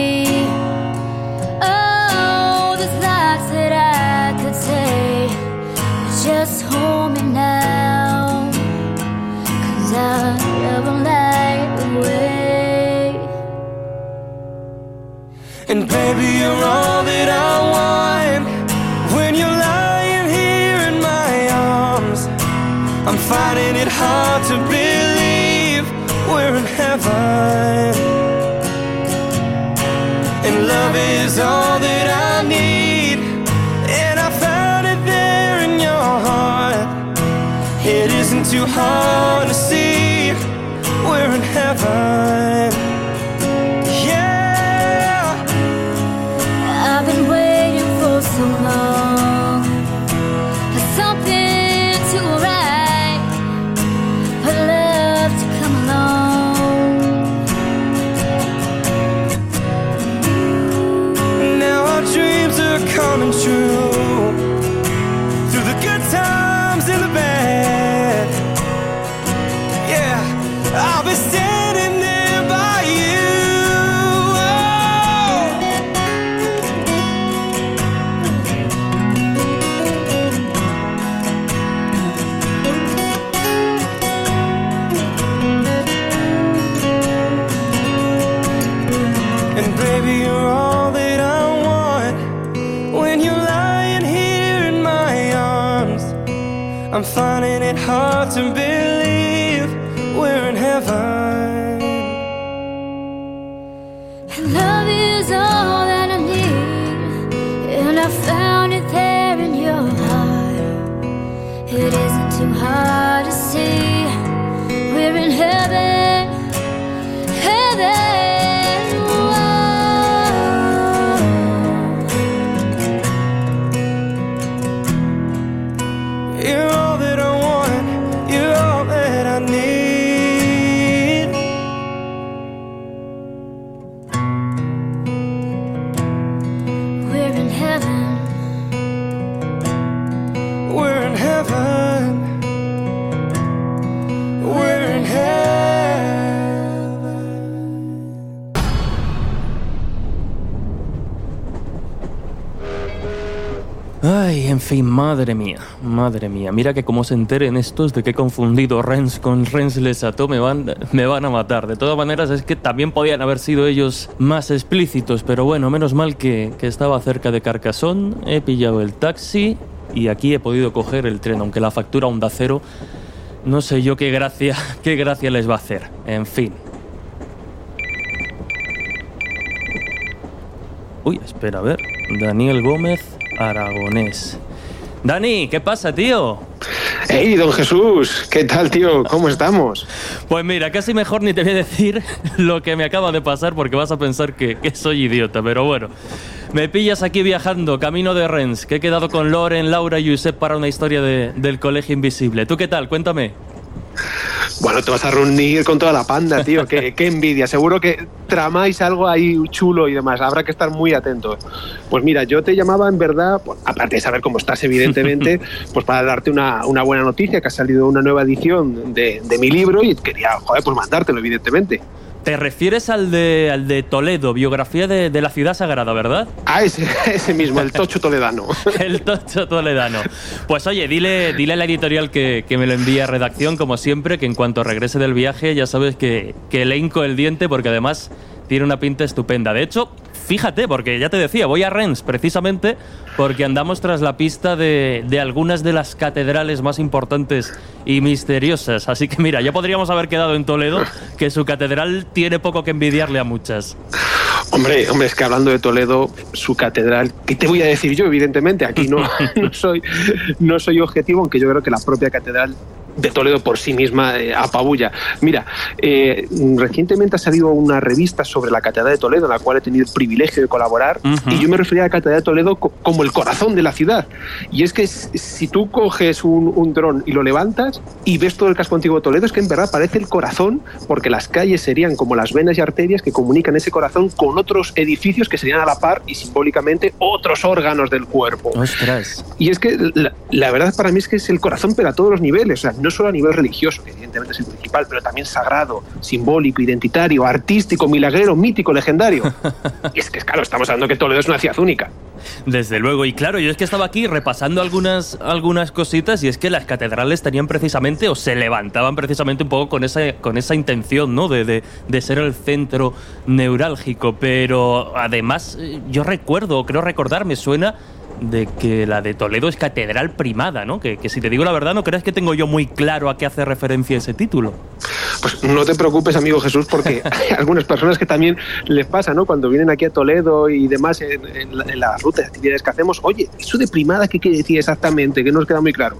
Say, just hold me now. Cause I never light away. And baby, you're all that I want. When you're lying here in my arms, I'm finding it hard to believe we're in heaven. And love is all that I need. Too hard to see we're in heaven. I'm finding it hard to believe Fin, madre mía, madre mía. Mira que como se enteren estos de que he confundido Rennes con Rennes Les Ató, me van, me van a matar. De todas maneras, es que también podían haber sido ellos más explícitos, pero bueno, menos mal que, que estaba cerca de Carcassonne, he pillado el taxi y aquí he podido coger el tren, aunque la factura onda cero, no sé yo qué gracia, qué gracia les va a hacer. En fin. Uy, espera, a ver. Daniel Gómez, Aragonés. Dani, ¿qué pasa, tío? Hey, don Jesús, ¿qué tal, tío? ¿Cómo estamos? Pues mira, casi mejor ni te voy a decir lo que me acaba de pasar porque vas a pensar que, que soy idiota, pero bueno. Me pillas aquí viajando, camino de Rennes, que he quedado con Loren, Laura y Josep para una historia de- del Colegio Invisible. ¿Tú qué tal? Cuéntame. Bueno, te vas a reunir con toda la panda, tío. Qué, qué envidia. Seguro que tramáis algo ahí chulo y demás. Habrá que estar muy atentos. Pues mira, yo te llamaba en verdad, pues, aparte de saber cómo estás, evidentemente, pues para darte una, una buena noticia, que ha salido una nueva edición de, de mi libro y quería, joder, pues mandártelo, evidentemente. Te refieres al de, al de Toledo, biografía de, de la ciudad sagrada, ¿verdad? Ah, ese, ese mismo, el Tocho Toledano. El Tocho Toledano. Pues oye, dile, dile a la editorial que, que me lo envíe a redacción, como siempre, que en cuanto regrese del viaje ya sabes que, que le hinco el diente porque además tiene una pinta estupenda. De hecho, fíjate, porque ya te decía, voy a Rennes precisamente porque andamos tras la pista de, de algunas de las catedrales más importantes y misteriosas. Así que mira, ya podríamos haber quedado en Toledo, que su catedral tiene poco que envidiarle a muchas. Hombre, hombre, es que hablando de Toledo, su catedral, ¿qué te voy a decir yo? Evidentemente, aquí no, no soy, no soy objetivo, aunque yo creo que la propia catedral de Toledo por sí misma eh, apabulla. Mira, eh, recientemente ha salido una revista sobre la Catedral de Toledo, en la cual he tenido el privilegio de colaborar, y yo me refería a la Catedral de Toledo co- como el corazón de la ciudad. Y es que si tú coges un, un dron y lo levantas y ves todo el casco antiguo de Toledo, es que en verdad parece el corazón, porque las calles serían como las venas y arterias que comunican ese corazón con otros edificios que serían a la par y simbólicamente otros órganos del cuerpo. Ostras. Y es que la, la verdad para mí es que es el corazón, pero a todos los niveles. O sea, no solo a nivel religioso, que evidentemente es el principal, pero también sagrado, simbólico, identitario, artístico, milagrero, mítico, legendario. y es que, claro, estamos hablando que Toledo es una ciudad única. Desde luego, y claro, yo es que estaba aquí repasando algunas, algunas cositas y es que las catedrales tenían precisamente, o se levantaban precisamente un poco con esa, con esa intención, ¿no? De, de- de ser el centro neurálgico, pero además eh, yo recuerdo, creo recordar, me suena de que la de Toledo es catedral primada, ¿no? Que, que si te digo la verdad, no crees que tengo yo muy claro a qué hace referencia ese título. Pues no te preocupes, amigo Jesús, porque hay algunas personas que también les pasa, ¿no? Cuando vienen aquí a Toledo y demás en, en la- en las rutas de actividades que hacemos, oye, eso de primada, ¿qué quiere decir exactamente? Que no nos queda muy claro.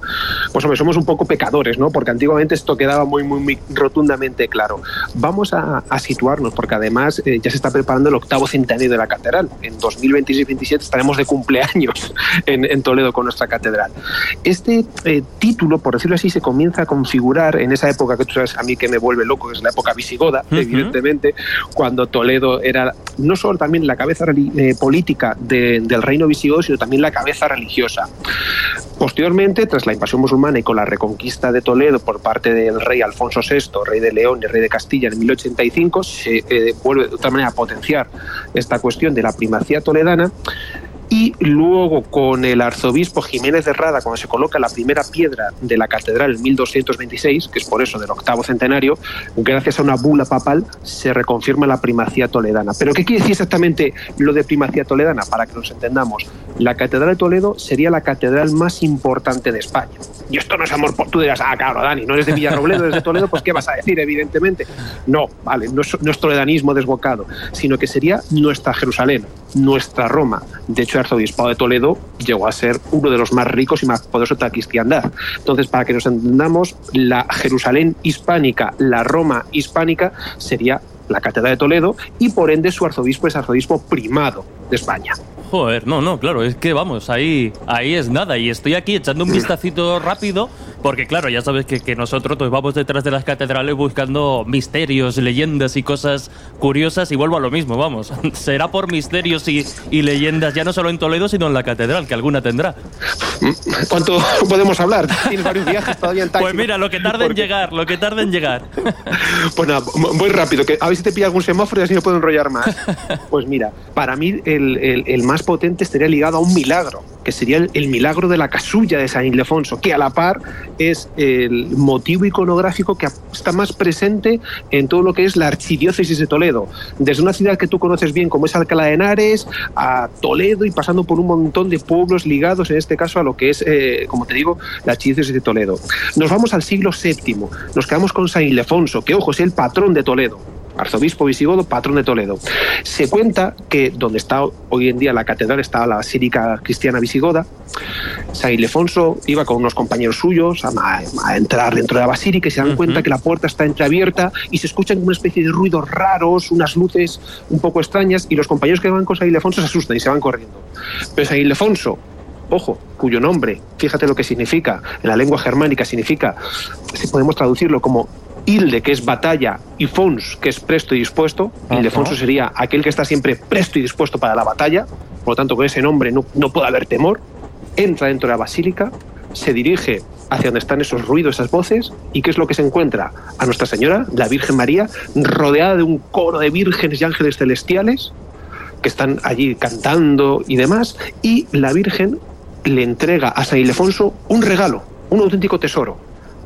Pues hombre, somos un poco pecadores, ¿no? Porque antiguamente esto quedaba muy, muy, muy rotundamente claro. Vamos a, a situarnos, porque además eh, ya se está preparando el octavo centenario de la catedral. En 2026-27 estaremos de cumpleaños en, en Toledo con nuestra catedral. Este eh, título, por decirlo así, se comienza a configurar en esa época que tú sabes a mí que me vuelve loco, que es la época visigoda, Ujú. evidentemente, cuando Toledo era no solo también la cabeza eh, política de- del reino visigodo, sino también la cabeza religiosa. Posteriormente, tras la invasión musulmana y con la reconquista de Toledo por parte del rey Alfonso VI, rey de León y rey de Castilla en 1085, se eh, vuelve de otra manera a potenciar esta cuestión de la primacía toledana. Y luego con el arzobispo Jiménez de Rada, cuando se coloca la primera piedra de la catedral en 1226, que es por eso del octavo centenario, gracias a una bula papal se reconfirma la primacía toledana. ¿Pero qué quiere decir exactamente lo de primacía toledana? Para que nos entendamos, la catedral de Toledo sería la catedral más importante de España. Y esto no es amor por tú dirás, ah, claro, Dani, no eres de Villarrobledo, eres de Toledo, pues ¿qué vas a decir? Evidentemente. No, vale, no es, no es toledanismo desbocado, sino que sería nuestra Jerusalén, nuestra Roma. De hecho, el arzobispado de Toledo llegó a ser uno de los más ricos y más poderosos de la cristiandad. Entonces, para que nos entendamos, la Jerusalén hispánica, la Roma hispánica, sería la Catedral de Toledo y por ende su arzobispo es arzobispo primado de España. Joder, no, no, claro, es que vamos, ahí, ahí es nada. Y estoy aquí echando un vistacito rápido, porque claro, ya sabes que, que nosotros pues, vamos detrás de las catedrales buscando misterios, leyendas y cosas curiosas, y vuelvo a lo mismo, vamos. Será por misterios y, y leyendas, ya no solo en Toledo, sino en la catedral, que alguna tendrá. ¿Cuánto podemos hablar? Tienes varios viajes todavía en taxi. Pues mira, lo que tarde en llegar, lo que tarde en llegar. Pues nada, voy rápido, que a ver si te pilla algún semáforo y así no puedo enrollar más. Pues mira, para mí el, el- el más potente estaría ligado a un milagro, que sería el, milagro de la casulla de San Ildefonso, que a la par es el motivo iconográfico que está más presente en todo lo que es la archidiócesis de Toledo. Desde una ciudad que tú conoces bien como es Alcalá de Henares, a Toledo y pasando por un montón de pueblos ligados, en este caso, a lo que es, eh, como te digo, la archidiócesis de Toledo. Nos vamos al siglo VII, nos quedamos con San Ildefonso, que ojo, es el patrón de Toledo. Arzobispo visigodo, patrón de Toledo. Se cuenta que donde está hoy en día la catedral está la basílica cristiana visigoda. San Ildefonso iba con unos compañeros suyos a, a entrar dentro de la basílica y se dan cuenta que la puerta está entreabierta y se escuchan una especie de ruidos raros, unas luces un poco extrañas y los compañeros que van con San Ildefonso se asustan y se van corriendo. Pero San Ildefonso ojo, cuyo nombre, fíjate lo que significa, en la lengua germánica significa, si podemos traducirlo como Hilde, que es batalla, y Fons, que es presto y dispuesto. Ildefonso sería aquel que está siempre presto y dispuesto para la batalla, por lo tanto, con ese nombre no, no puede haber temor. Entra dentro de la basílica, se dirige hacia donde están esos ruidos, esas voces, y ¿qué es lo que se encuentra? A Nuestra Señora, la Virgen María, rodeada de un coro de vírgenes y ángeles celestiales que están allí cantando y demás, y la Virgen le entrega a San Ildefonso un regalo, un auténtico tesoro,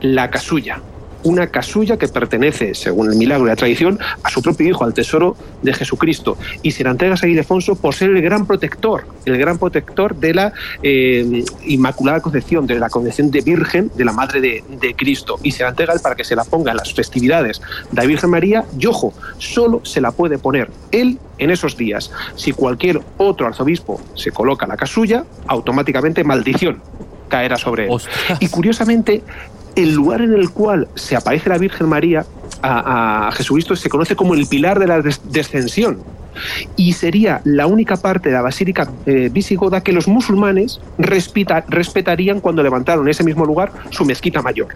la casulla. Una casulla que pertenece, según el milagro y la tradición, a su propio hijo, al tesoro de Jesucristo. Y se la entrega a San Ildefonso por ser el gran protector, el gran protector de la eh, Inmaculada Concepción, de la Concepción de Virgen, de la Madre de, de Cristo. Y se la entrega para que se la ponga en las festividades de la Virgen María. Y ojo, solo se la puede poner él en esos días. Si cualquier otro arzobispo se coloca la casulla, automáticamente maldición caerá sobre él. Y curiosamente, el lugar en el cual se aparece la Virgen María a, Jesucristo se conoce como el pilar de la des- descensión. Y sería la única parte de la basílica eh, visigoda que los musulmanes respeta- respetarían cuando levantaron en ese mismo lugar su mezquita mayor.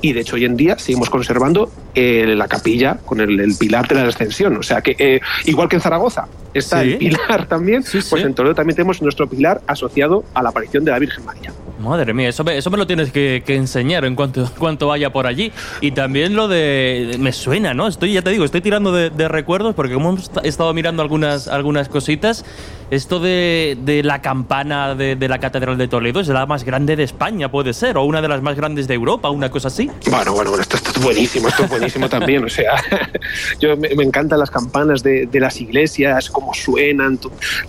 Y de hecho hoy en día seguimos conservando eh, la capilla con el, el pilar de la descensión. O sea que eh, igual que en Zaragoza está Sí. el pilar también, pues en Toledo también tenemos nuestro pilar asociado a la aparición de la Virgen María. Madre mía, eso me, eso me lo tienes que, que enseñar en cuanto, en cuanto vaya por allí. Y también lo de... Me suena, ¿no? Estoy, ya te digo, estoy tirando de, de recuerdos porque como hemos esta- estado mirando algunas, algunas cositas, esto de, de la campana de, de la Catedral de Toledo es la más grande de España, puede ser, o una de las más grandes de Europa, una cosa así. Bueno, bueno, bueno, esto, esto es buenísimo, esto es buenísimo también. O sea, yo me, me encantan las campanas de, de las iglesias, cómo suenan,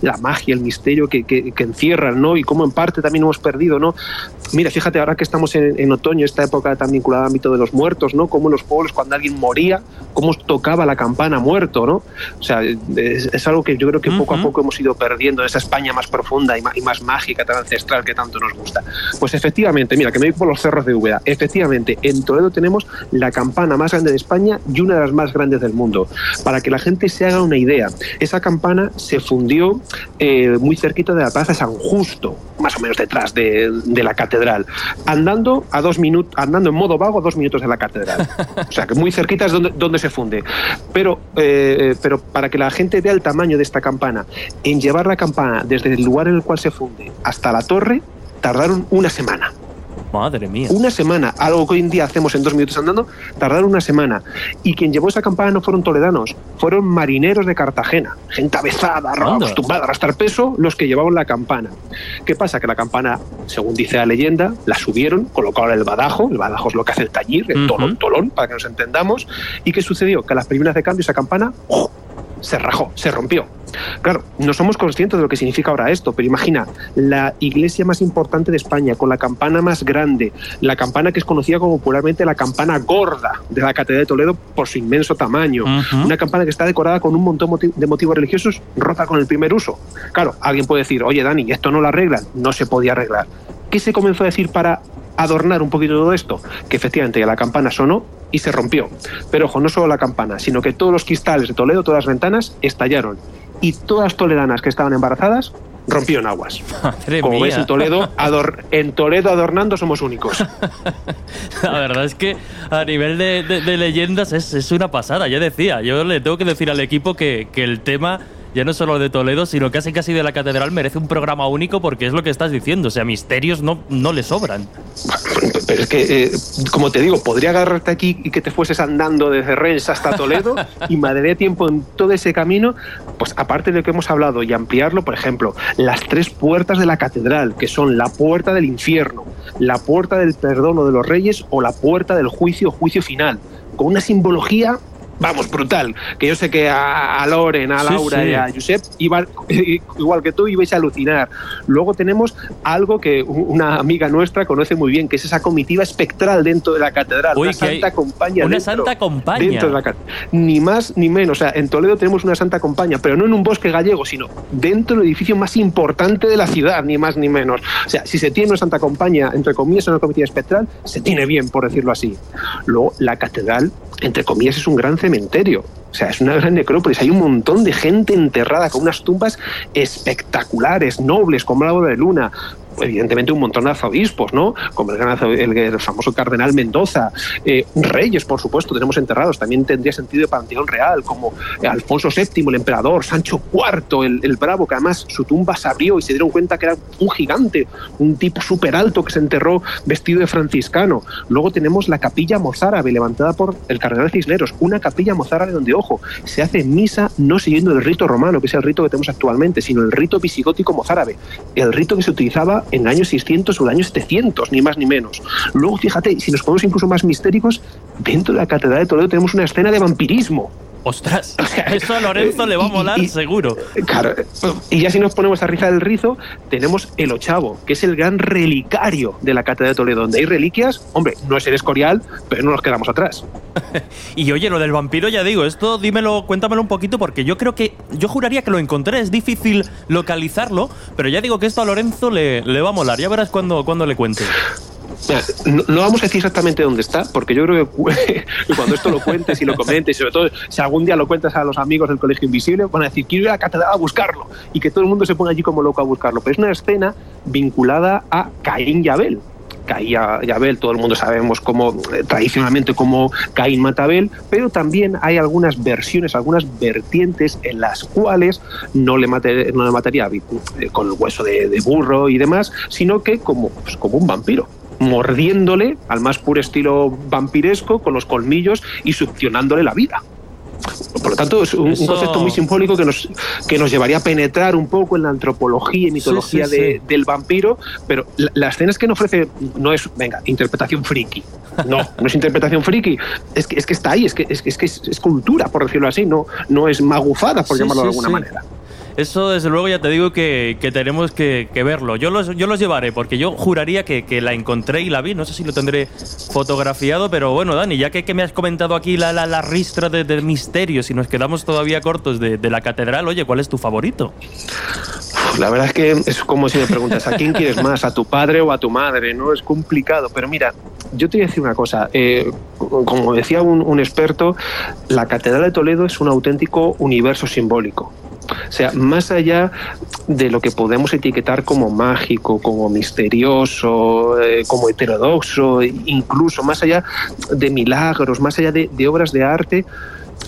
la magia, el misterio que, que- que encierran, ¿no? Y cómo en parte también hemos perdido, ¿no? Mira, fíjate, ahora que estamos en, en otoño, esta época tan vinculada al ámbito de los muertos, ¿no? Cómo en los pueblos, cuando alguien moría, cómo tocaba la campana muerto, ¿no? O sea, es, es algo que yo creo que poco a poco hemos ido perdiendo, esa España más profunda y, ma- y más mágica, tan ancestral que tanto nos gusta. Pues efectivamente, mira, que me voy por los cerros de Úbeda. Efectivamente, en Toledo tenemos la campana más grande de España y una de las más grandes del mundo. Para que la gente se haga una idea, esa campana se fundió eh, muy cerquita de la Plaza San Justo, más o menos detrás de, de la catedral, andando a dos minutos, andando en modo vago a dos minutos de la catedral. O sea que muy cerquita es donde, donde se funde. Pero, eh, pero para que la gente vea el tamaño de esta campana, en llevar la campana desde el lugar en el cual se funde hasta la torre, tardaron una semana. Madre mía. Una semana, algo que hoy en día hacemos en dos minutos andando, tardaron una semana. Y quien llevó esa campana no fueron toledanos, fueron marineros de Cartagena, gente avezada, acostumbrada a arrastrar peso, los que llevaban la campana. ¿Qué pasa? Que la campana, según dice la leyenda, la subieron, colocaron el badajo, el badajo es lo que hace el tañir, el tolón, tolón, para que nos entendamos. ¿Y qué sucedió? Que a las primeras de cambio esa campana ¡oh! Se rajó, se rompió. Claro, no somos conscientes de lo que significa ahora esto, pero imagina, la iglesia más importante de España, con la campana más grande, la campana que es conocida como popularmente la campana gorda de la Catedral de Toledo por su inmenso tamaño, una campana que está decorada con un montón de motivos religiosos rota con el primer uso. Claro, alguien puede decir, oye Dani, esto no lo arreglan, no se podía arreglar. ¿Qué se comenzó a decir para adornar un poquito todo esto? Que efectivamente la campana sonó y se rompió. Pero ojo, no solo la campana, sino que todos los cristales de Toledo, todas las ventanas, estallaron. Y todas toledanas que estaban embarazadas rompieron aguas. Madre Como mía. ves, en Toledo, ador- en Toledo adornando somos únicos. La verdad es que a nivel de, de- de leyendas es, es una pasada, ya decía. Yo le tengo que decir al equipo que, que el tema, ya no solo de Toledo, sino casi casi de la catedral, merece un programa único porque es lo que estás diciendo. O sea, misterios no, no le sobran. Pero es que, eh, como te digo, podría agarrarte aquí y que te fueses andando desde Rennes hasta Toledo y daría tiempo en todo ese camino, pues aparte de lo que hemos hablado y ampliarlo, por ejemplo, las tres puertas de la catedral, que son la puerta del infierno, la puerta del perdono de los reyes o la puerta del juicio, juicio final, con una simbología vamos, brutal. Que yo sé que a, a Loren, a Laura sí. y a Josep, iban, igual que tú, ibais a alucinar. Luego tenemos algo que una amiga nuestra conoce muy bien, que es esa comitiva espectral dentro de la catedral. Uy, una santa compañía. una dentro, santa compañía. Dentro de la catedral. Ni más ni menos. O sea, en Toledo tenemos una santa compañía, pero no en un bosque gallego, sino dentro del edificio más importante de la ciudad, ni más ni menos. O sea, si se tiene una santa compañía, entre comillas, una comitiva espectral, se tiene bien, por decirlo así. Luego, la catedral, entre comillas, es un gran cementerio. O sea, es una gran necrópolis. Hay un montón de gente enterrada con unas tumbas espectaculares, nobles, como la boda de luna. Evidentemente, un montón de arzobispos, ¿no? Como el, el- el famoso cardenal Mendoza. Eh, reyes, por supuesto, tenemos enterrados. También tendría sentido de panteón real, como Alfonso VII, el emperador, Sancho IV, el, el bravo, que además su tumba se abrió y se dieron cuenta que era un gigante, un tipo súper alto que se enterró vestido de franciscano. Luego tenemos la capilla mozárabe, levantada por el cardenal Cisneros, una capilla mozárabe donde, ojo, se hace misa no siguiendo el rito romano, que es el rito que tenemos actualmente, sino el rito visigótico mozárabe, el rito que se utilizaba en el año 600 o el año 700, ni más ni menos. Luego, fíjate, si nos ponemos incluso más mistéricos, dentro de la Catedral de Toledo tenemos una escena de vampirismo. Ostras, eso a Lorenzo le va a molar seguro. Claro, y ya si nos ponemos a rizar el rizo, tenemos el ochavo, que es el gran relicario de la Catedral de Toledo, donde hay reliquias, hombre, no es el escorial, pero no nos quedamos atrás. Y oye, lo del vampiro, ya digo, esto dímelo, cuéntamelo un poquito, porque yo creo que. Yo juraría que lo encontré, es difícil localizarlo, pero ya digo que esto a Lorenzo le, le va a molar. Ya verás cuando, cuando le cuente. No, vamos a decir exactamente dónde está, porque yo creo que cu- que cuando esto lo cuentes y lo comentes, y sobre todo si algún día lo cuentas a los amigos del Colegio Invisible, van a decir, quiero ir a la catedral a buscarlo, y que todo el mundo se ponga allí como loco a buscarlo. Pero es una escena vinculada a Caín y Abel. Caín y Abel, todo el mundo sabemos cómo, eh, tradicionalmente, cómo Caín mata a Abel, pero también hay algunas versiones, algunas vertientes en las cuales no le, mate- no le mataría eh, con el hueso de, de burro y demás, sino que como, pues, como un vampiro mordiéndole al más puro estilo vampiresco con los colmillos y succionándole la vida. Por lo tanto, es un, Eso- concepto muy simbólico que nos, que nos llevaría a penetrar un poco en la antropología y mitología sí, de- sí. del vampiro, pero la, la escena es que no ofrece, no es, venga, interpretación friki. No, no es interpretación friki, es que, es que está ahí, es que, es, que- es, que es- cultura, por decirlo así, no, no es magufada, por llamarlo de alguna manera. Eso, desde luego, ya te digo que, que tenemos que, verlo. Yo los, yo los llevaré, porque yo juraría que, que la encontré y la vi. No sé si lo tendré fotografiado, pero bueno, Dani, ya que, me has comentado aquí la, la, la ristra de, de misterios y nos quedamos todavía cortos de, la catedral, oye, ¿cuál es tu favorito? La verdad es que es como si me preguntas a quién quieres más, a tu padre o a tu madre, ¿no? Es complicado, pero mira, yo te voy a decir una cosa, eh, como decía un experto, la Catedral de Toledo es un auténtico universo simbólico. O sea, más allá de lo que podemos etiquetar como mágico, como misterioso, eh, como heterodoxo, incluso más allá de milagros, más allá de, obras de arte,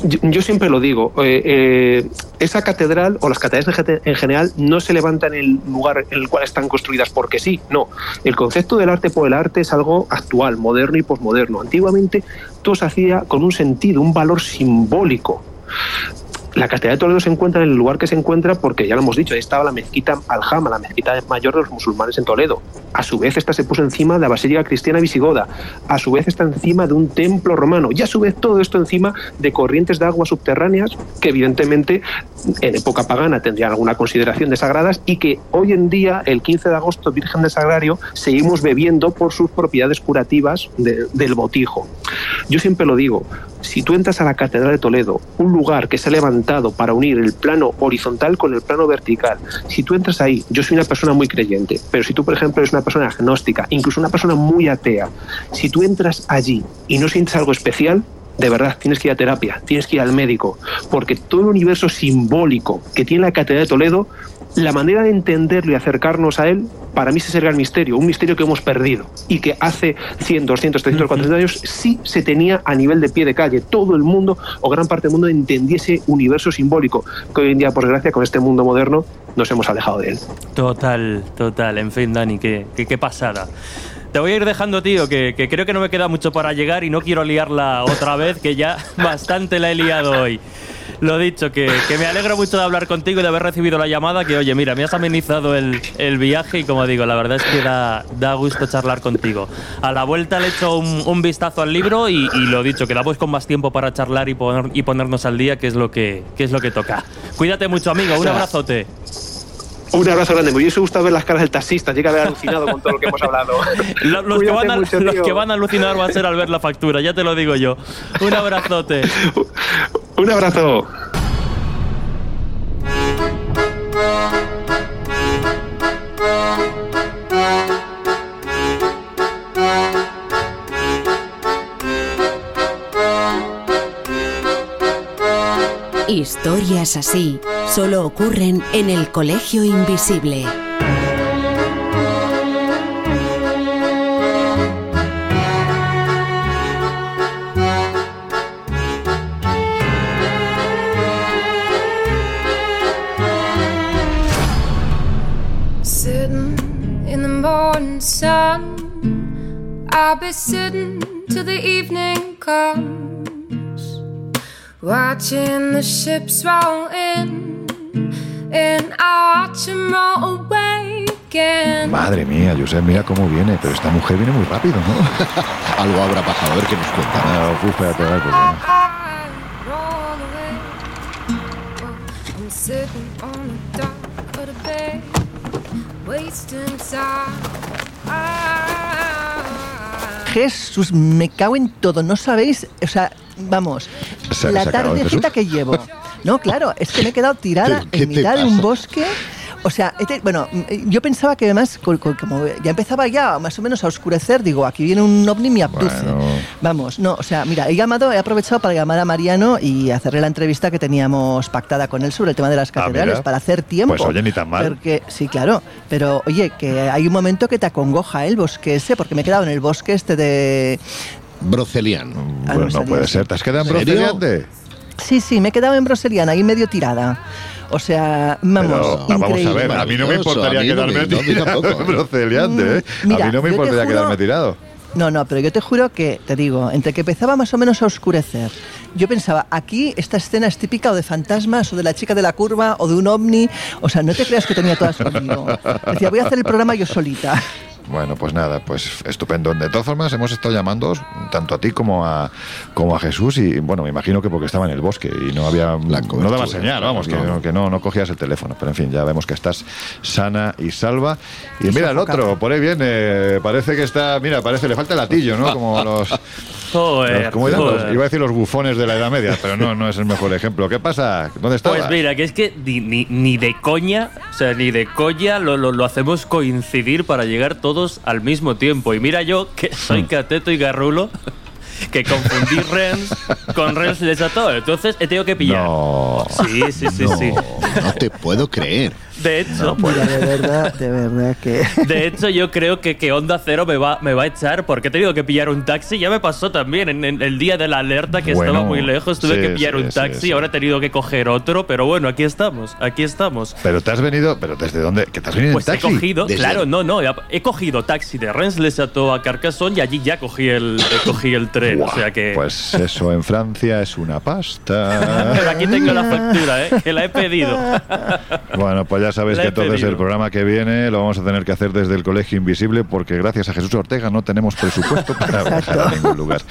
yo, siempre lo digo, eh, eh, esa catedral o las catedrales en general no se levantan en el lugar en el cual están construidas porque sí, no. El concepto del arte por el arte es algo actual, moderno y posmoderno. Antiguamente todo se hacía con un sentido, un valor simbólico. La Catedral de Toledo se encuentra en el lugar que se encuentra porque, ya lo hemos dicho, ahí estaba la mezquita Aljama, la mezquita mayor de los musulmanes en Toledo. A su vez, esta se puso encima de la Basílica Cristiana Visigoda. A su vez, está encima de un templo romano. Y a su vez, todo esto encima de corrientes de agua subterráneas que, evidentemente, en época pagana tendrían alguna consideración de sagradas y que hoy en día, el 15 de agosto, Virgen del Sagrario, seguimos bebiendo por sus propiedades curativas de- del botijo. Yo siempre lo digo, si tú entras a la Catedral de Toledo, un lugar que se ha levantado para unir el plano horizontal con el plano vertical, si tú entras ahí, yo soy una persona muy creyente, pero si tú, por ejemplo, eres una persona agnóstica, incluso una persona muy atea, si tú entras allí y no sientes algo especial, de verdad, tienes que ir a terapia, tienes que ir al médico, porque todo el universo simbólico que tiene la Catedral de Toledo, la manera de entenderlo y acercarnos a él, para mí es el gran misterio, un misterio que hemos perdido y que hace 100, 200, 300, 400 años sí se tenía a nivel de pie de calle. Todo el mundo o gran parte del mundo entendía ese universo simbólico que hoy en día, por desgracia, con este mundo moderno, nos hemos alejado de él. Total, total. En fin, Dani, qué, qué, qué pasada. Te voy a ir dejando, tío, que, que creo que no me queda mucho para llegar y no quiero liarla otra vez, que ya bastante la he liado hoy. Lo dicho, que, que me alegro mucho de hablar contigo y de haber recibido la llamada. Que oye, mira, me has amenizado el, el viaje y como digo, la verdad es que da, da gusto charlar contigo. A la vuelta le echo un, un vistazo al libro y, y lo dicho, quedamos con más tiempo para charlar y, poner, y ponernos al día, que es lo que, que es lo que toca. Cuídate mucho, amigo. Un abrazote. Un abrazo grande. Me hubiese gustado ver las caras del taxista. Llega a haber alucinado con todo lo que hemos hablado. Lo- Los, que van a, mucho, los que van a alucinar va a ser al ver la factura, ya te lo digo yo. Un abrazote. Un abrazo. Historias así solo ocurren en el Colegio Invisible. Sitting in the morning sun, I'll be sitting till the evening comes, watching the ships roll in, and I watch 'em roll away again. Madre mía, Josep, mira cómo viene, pero esta mujer viene muy rápido, ¿no? Algo habrá pasado, a ver qué nos cuenta. Ah, uf, espérate, a ver, pues, bay, wasting time. Jesús, me cago en todo, no sabéis, o sea, vamos, ¿Se- la se tardecita que llevo. No, claro, es que me he quedado tirada ¿Pero qué en mitad de un bosque. O sea, bueno, yo pensaba que además, co- co- como ya empezaba ya más o menos a oscurecer, digo, aquí viene un ovni y me abduce. Bueno. Vamos, no, o sea, mira, he llamado, he aprovechado para llamar a Mariano y hacerle la entrevista que teníamos pactada con él sobre el tema de las Ah, catedrales, para hacer tiempo. Pues, oye, ni tan mal. Porque, sí, claro, pero oye, que hay un momento que te acongoja el bosque ese, porque me he quedado en el bosque este de... Broceliano. Ah, Bueno, no no puede ser. ¿Te has quedado en. Broceliande? Sí, sí, me he quedado en Broseliana, ahí medio tirada. O sea, vamos, Pero, ah, vamos a ver, a mí no me importaría a mí no me- quedarme no, a mí tirado tampoco, en ¿eh? ¿eh? Mira, a mí no me importaría juro- quedarme tirado. No, no, pero yo te juro que, te digo, entre que empezaba más o menos a oscurecer, yo pensaba, aquí esta escena es típica o de fantasmas, o de la chica de la curva, o de un ovni, o sea, no te creas que tenía todas conmigo. Decía, voy a hacer el programa yo solita. Bueno, pues nada, pues estupendo. De todas formas, hemos estado llamando tanto a ti como a, como a Jesús y, bueno, me imagino que porque estaba en el bosque y no había... La no daba señal, vamos, que, no. que no, no cogías el teléfono. Pero en fin, ya vemos que estás sana y salva. Y, Y mira el otro, por ahí viene, parece que está... Mira, parece, le falta el latillo, ¿no? Como los... Joder, los- ¿cómo eran los- joder. iba a decir los bufones de la Edad Media, pero no, no es el mejor ejemplo. ¿Qué pasa? ¿Dónde estabas? Pues mira, que es que ni, ni, ni de coña, o sea, ni de coña lo, lo, lo hacemos coincidir para llegar todos al mismo tiempo. Y mira yo, que soy cateto y garrulo, que confundí Rens con Rens de Chateau. Entonces he tenido que pillar. No. Sí, sí, sí, no, sí. no te puedo creer. De hecho, Mira, de verdad, de verdad que... de hecho yo creo que, que Onda Cero me va, me va a echar porque he tenido que pillar un taxi. Ya me pasó también en, en el día de la alerta que Bueno, estaba muy lejos. Tuve sí, que pillar sí, un taxi sí. y ahora he tenido que coger otro. Pero bueno, aquí estamos, aquí estamos. Pero te has venido, pero ¿desde dónde? ¿Que te has venido Pues en he taxi? cogido, Desde- claro, no, no, he, he cogido taxi de Rennes-les-Château a Carcassonne y allí ya cogí el, eh, cogí el tren. Buah, o sea que. Pues eso en Francia es una pasta. Pero aquí tengo la factura, ¿eh? Que la he pedido. bueno, pues ya sabéis La que entonces pedido. el programa que viene lo vamos a tener que hacer desde el Colegio Invisible porque gracias a Jesús Ortega no tenemos presupuesto para viajar a ningún lugar.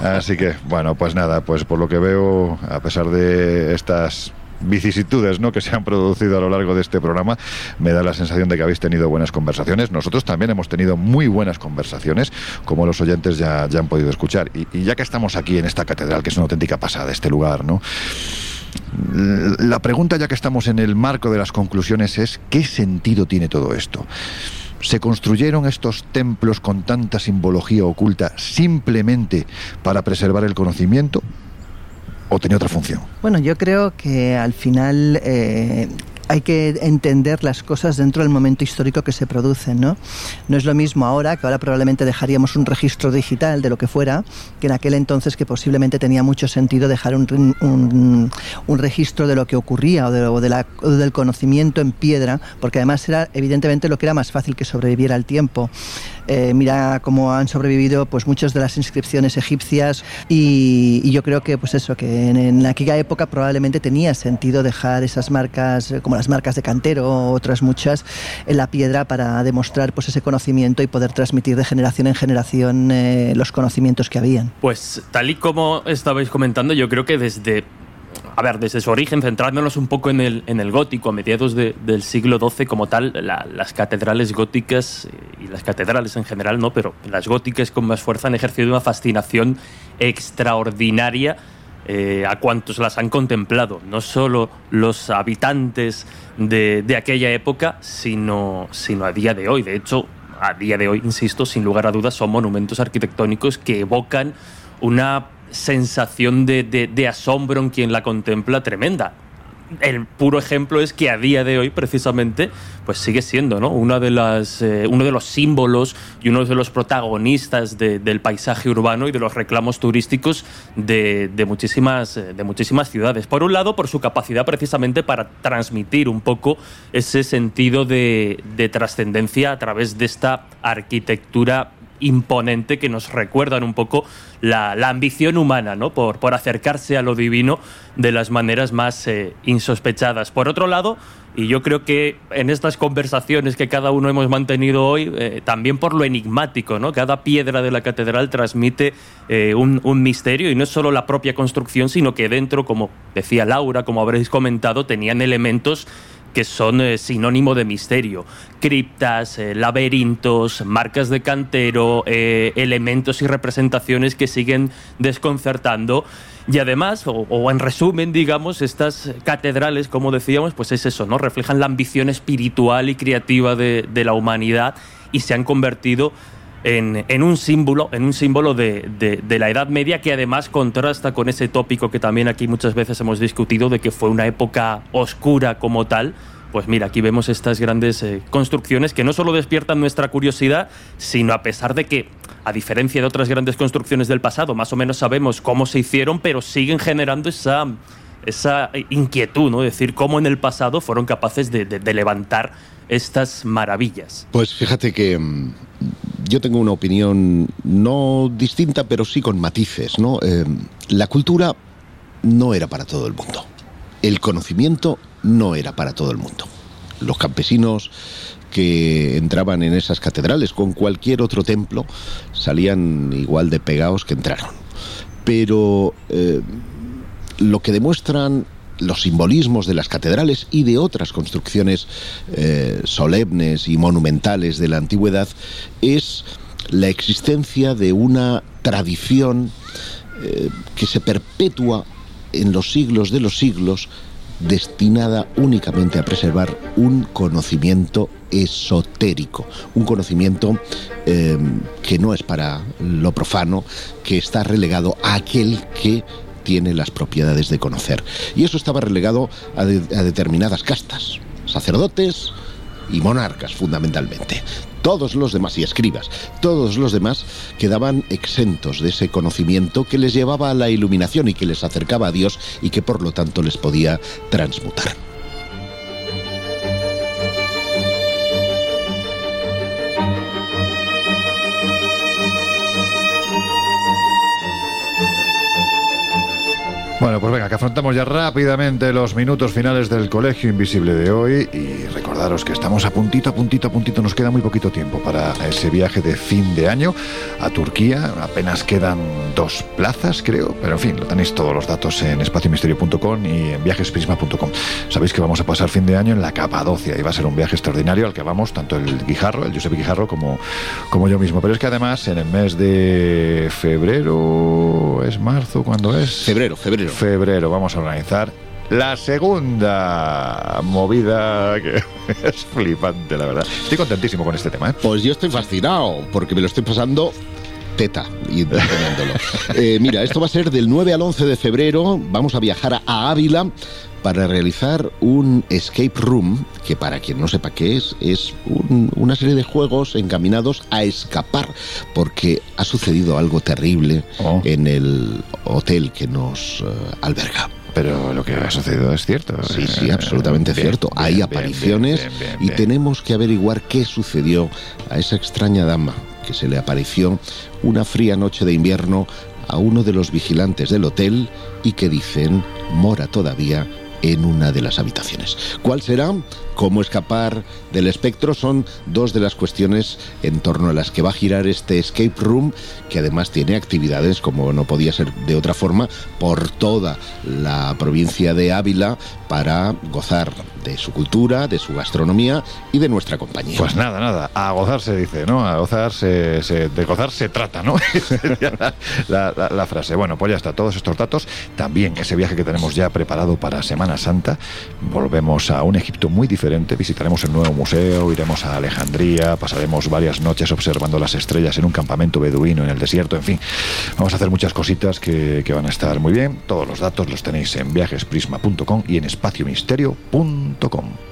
Así que, bueno, pues nada, pues por lo que veo, a pesar de estas vicisitudes ¿no? que se han producido a lo largo de este programa, me da la sensación de que habéis tenido buenas conversaciones. Nosotros también hemos tenido muy buenas conversaciones, como los oyentes ya, ya han podido escuchar. Y, y ya que estamos aquí en esta catedral, que es una auténtica pasada, este lugar, ¿no? La pregunta, ya que estamos en el marco de las conclusiones, es ¿qué sentido tiene todo esto? ¿Se construyeron estos templos con tanta simbología oculta simplemente para preservar el conocimiento? ¿O tenía otra función? Bueno, yo creo que al final eh, hay que entender las cosas dentro del momento histórico que se producen, ¿no? No es lo mismo ahora, que ahora probablemente dejaríamos un registro digital de lo que fuera, que en aquel entonces que posiblemente tenía mucho sentido dejar un, un, registro de lo que ocurría o, de, o de la, o del conocimiento en piedra, porque además era evidentemente lo que era más fácil que sobreviviera al tiempo. Eh, mira cómo han sobrevivido pues muchas de las inscripciones egipcias y, yo creo que pues eso, que en, en aquella época probablemente tenía sentido dejar esas marcas, eh, como las marcas de cantero o otras muchas, en la piedra para demostrar pues ese conocimiento y poder transmitir de generación en generación eh, los conocimientos que habían. Pues tal y como estabais comentando, yo creo que desde, a ver, desde su origen, centrándonos un poco en el, en el gótico, a mediados de- del siglo XII como tal, la- las catedrales góticas eh, y las catedrales en general, no, pero las góticas con más fuerza han ejercido una fascinación extraordinaria eh, a cuantos las han contemplado, no solo los habitantes de, de aquella época, sino, sino a día de hoy. De hecho, a día de hoy, insisto, sin lugar a dudas, son monumentos arquitectónicos que evocan una sensación de, de- asombro en quien la contempla tremenda. El puro ejemplo es que a día de hoy, precisamente, pues sigue siendo ¿no? Una de las, eh, uno de los símbolos y uno de los protagonistas de- del paisaje urbano y de los reclamos turísticos de, de muchísimas, eh, de muchísimas ciudades. Por un lado, por su capacidad precisamente para transmitir un poco ese sentido de, de trascendencia a través de esta arquitectura imponente que nos recuerdan un poco la, la ambición humana, ¿no? Por, por acercarse a lo divino de las maneras más eh, insospechadas. Por otro lado, y yo creo que en estas conversaciones que cada uno hemos mantenido hoy, eh, también por lo enigmático, ¿no? Cada piedra de la catedral transmite eh, un, un misterio y no es solo la propia construcción, sino que dentro, como decía Laura, como habréis comentado, tenían elementos que son eh, sinónimo de misterio. Criptas, eh, laberintos, marcas de cantero, eh, elementos y representaciones que siguen desconcertando. Y además, o, o en resumen, digamos, estas catedrales, como decíamos, pues es eso, ¿no? Reflejan la ambición espiritual y creativa de, de la humanidad y se han convertido en, un símbolo, en un símbolo de, de- la Edad Media que además contrasta con ese tópico que también aquí muchas veces hemos discutido de que fue una época oscura como tal. Pues mira, aquí vemos estas grandes eh, construcciones que no solo despiertan nuestra curiosidad, sino a pesar de que, a diferencia de otras grandes construcciones del pasado, más o menos sabemos cómo se hicieron, pero siguen generando esa, esa inquietud, ¿no? Es decir, cómo en el pasado fueron capaces de levantar estas maravillas. Pues fíjate que mm, yo tengo una opinión no distinta, pero sí con matices, ¿no? Eh, la cultura no era para todo el mundo. El conocimiento no era para todo el mundo. Los campesinos que entraban en esas catedrales con cualquier otro templo salían igual de pegados que entraron. Pero eh, lo que demuestran los simbolismos de las catedrales y de otras construcciones eh, solemnes y monumentales de la antigüedad es la existencia de una tradición eh, que se perpetúa en los siglos de los siglos destinada únicamente a preservar un conocimiento esotérico, un conocimiento eh, que no es para lo profano, que está relegado a aquel que tiene las propiedades de conocer. Y eso estaba relegado a, a determinadas castas, sacerdotes y monarcas fundamentalmente. Todos los demás, y escribas, todos los demás quedaban exentos de ese conocimiento que les llevaba a la iluminación y que les acercaba a Dios y que por lo tanto les podía transmutar. Bueno, pues venga, que afrontamos ya rápidamente los minutos finales del Colegio Invisible de hoy y recordaros que estamos a puntito, a puntito, a puntito, nos queda muy poquito tiempo para ese viaje de fin de año a Turquía, apenas quedan dos plazas creo, pero en fin, lo tenéis todos los datos en espaciomisterio.com y en viajesprisma.com. Sabéis que vamos a pasar fin de año en la Capadocia y va a ser un viaje extraordinario al que vamos tanto el Guijarro, el Giuseppe Guijarro como, como yo mismo, pero es que además en el mes de febrero, ¿es marzo? ¿Cuándo es? Febrero, febrero. Febrero vamos a organizar la segunda movida que es flipante, la verdad. Estoy contentísimo con este tema. ¿eh? Pues yo estoy fascinado, porque me lo estoy pasando teta y entendiéndolo. Eh, mira, esto va a ser del 9 al 11 de febrero. Vamos a viajar a- Ávila para realizar un escape room, que para quien no sepa qué es, es un- una serie de juegos encaminados a escapar, porque ha sucedido algo terrible Oh. en el hotel que nos eh, alberga. Pero lo que ha sucedido es cierto. Sí, sí, Eh, absolutamente bien, cierto. bien, Hay apariciones bien, y tenemos que averiguar qué sucedió a esa extraña dama que se le apareció una fría noche de invierno a uno de los vigilantes del hotel y que dicen mora todavía en una de las habitaciones. ¿Cuál será? ¿Cómo escapar del espectro? Son dos de las cuestiones en torno a las que va a girar este escape room, que además tiene actividades, como no podía ser de otra forma, por toda la provincia de Ávila para gozar de su cultura, de su gastronomía y de nuestra compañía. Pues nada, nada, a gozar se dice, ¿no? A gozar se, se- de gozar se trata, ¿no? La- la- la frase. Bueno, pues ya está, todos estos datos, también ese viaje que tenemos ya preparado para Semana Santa, volvemos a un Egipto muy diferente, visitaremos el nuevo museo, iremos a Alejandría, pasaremos varias noches observando las estrellas en un campamento beduino en el desierto, en fin, vamos a hacer muchas cositas que, que van a estar muy bien. Todos los datos los tenéis en viajesprisma.com y en espaciomisterio.com.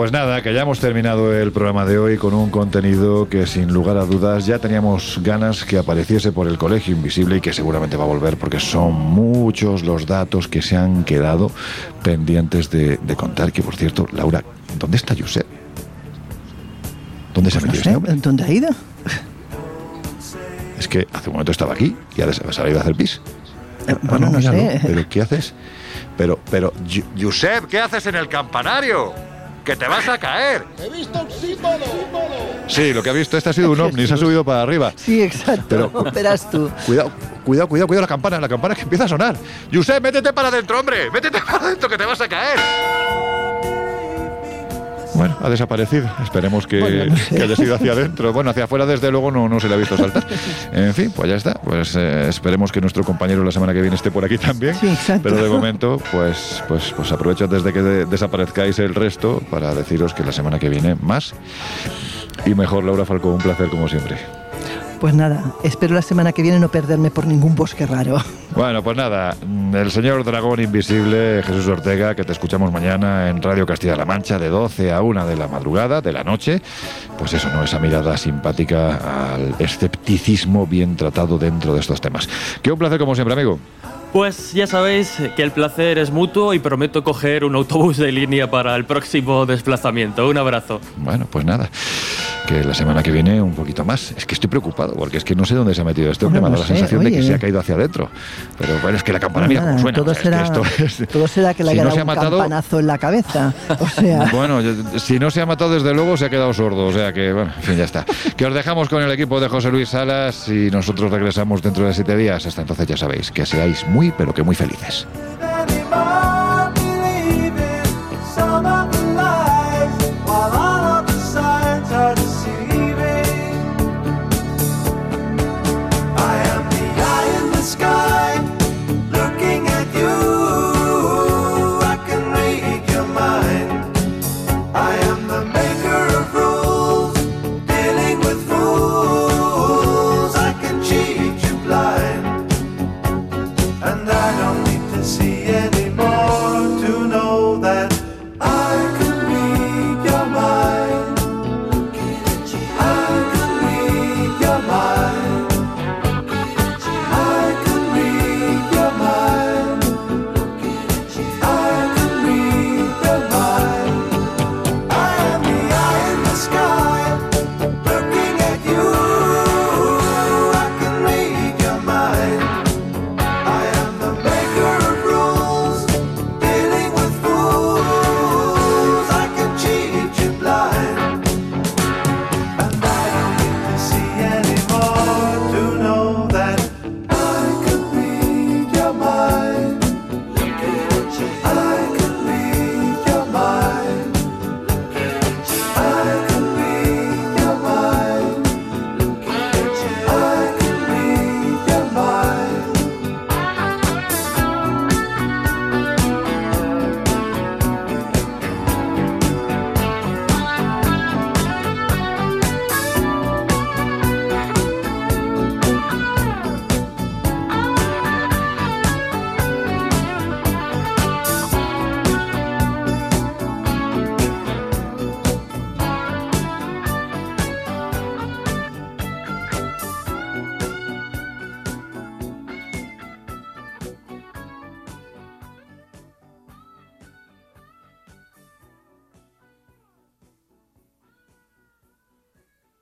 Pues nada, que ya hemos terminado el programa de hoy con un contenido que sin lugar a dudas ya teníamos ganas que apareciese por el Colegio Invisible y que seguramente va a volver porque son muchos los datos que se han quedado pendientes de, de contar. Que por cierto, Laura, ¿dónde está Josep? ¿Dónde se ha No metido sé, este hombre? ¿dónde ha ido? Es que hace un momento estaba aquí y ahora se ha salido a hacer pis. Eh, bueno, no míralo. sé. ¿Pero qué haces? Pero, pero, Josep, ¿qué haces en el campanario? ¡Que te vas a caer! ¡He visto un símbolo! Sí, lo que ha visto este ha sido un ovni, se ha subido para arriba. Sí, exacto. Pero- Verás tú. Cuidado, cuidado, cuidado, cuidado la campana, la campana que empieza a sonar. Josep, métete para adentro, hombre, métete para adentro que te vas a caer. Bueno, ha desaparecido. Esperemos que, Bueno, no sé. que haya sido hacia adentro. Bueno, hacia afuera, desde luego, no, no se le ha visto saltar. En fin, pues ya está. Pues eh, esperemos que nuestro compañero la semana que viene esté por aquí también. Sí, exacto. Pero de momento, pues, pues, pues aprovecho desde que de- desaparezcáis el resto para deciros que la semana que viene más y mejor. Laura Falcó, un placer como siempre. Pues nada, espero la semana que viene no perderme por ningún bosque raro. Bueno, pues nada, el señor Dragón Invisible, Jesús Ortega, que te escuchamos mañana en Radio Castilla-La Mancha de 12 a 1 de la madrugada, de la noche. Pues eso, ¿no? Esa mirada simpática al escepticismo bien tratado dentro de estos temas. Que un placer como siempre, amigo. Pues ya sabéis que el placer es mutuo y prometo coger un autobús de línea para el próximo desplazamiento. Un abrazo. Bueno, pues nada, que la semana que viene un poquito más. Es que estoy preocupado, porque es que no sé dónde se ha metido este hombre. Bueno, Me ha dado no la sé, sensación de que oye. se ha caído hacia adentro. Pero bueno, es que la campana, mira Nada, cómo suena. todo, o sea, es será, que esto es- todo será que le Si haya no dado se ha un matado- campanazo en la cabeza. O sea, Bueno, yo- si no se ha matado, desde luego se ha quedado sordo. O sea que, bueno, en fin, ya está. Que os dejamos con el equipo de José Luis Salas y nosotros regresamos dentro de siete días. Hasta entonces ya sabéis que seáis muy, muy, pero que muy felices.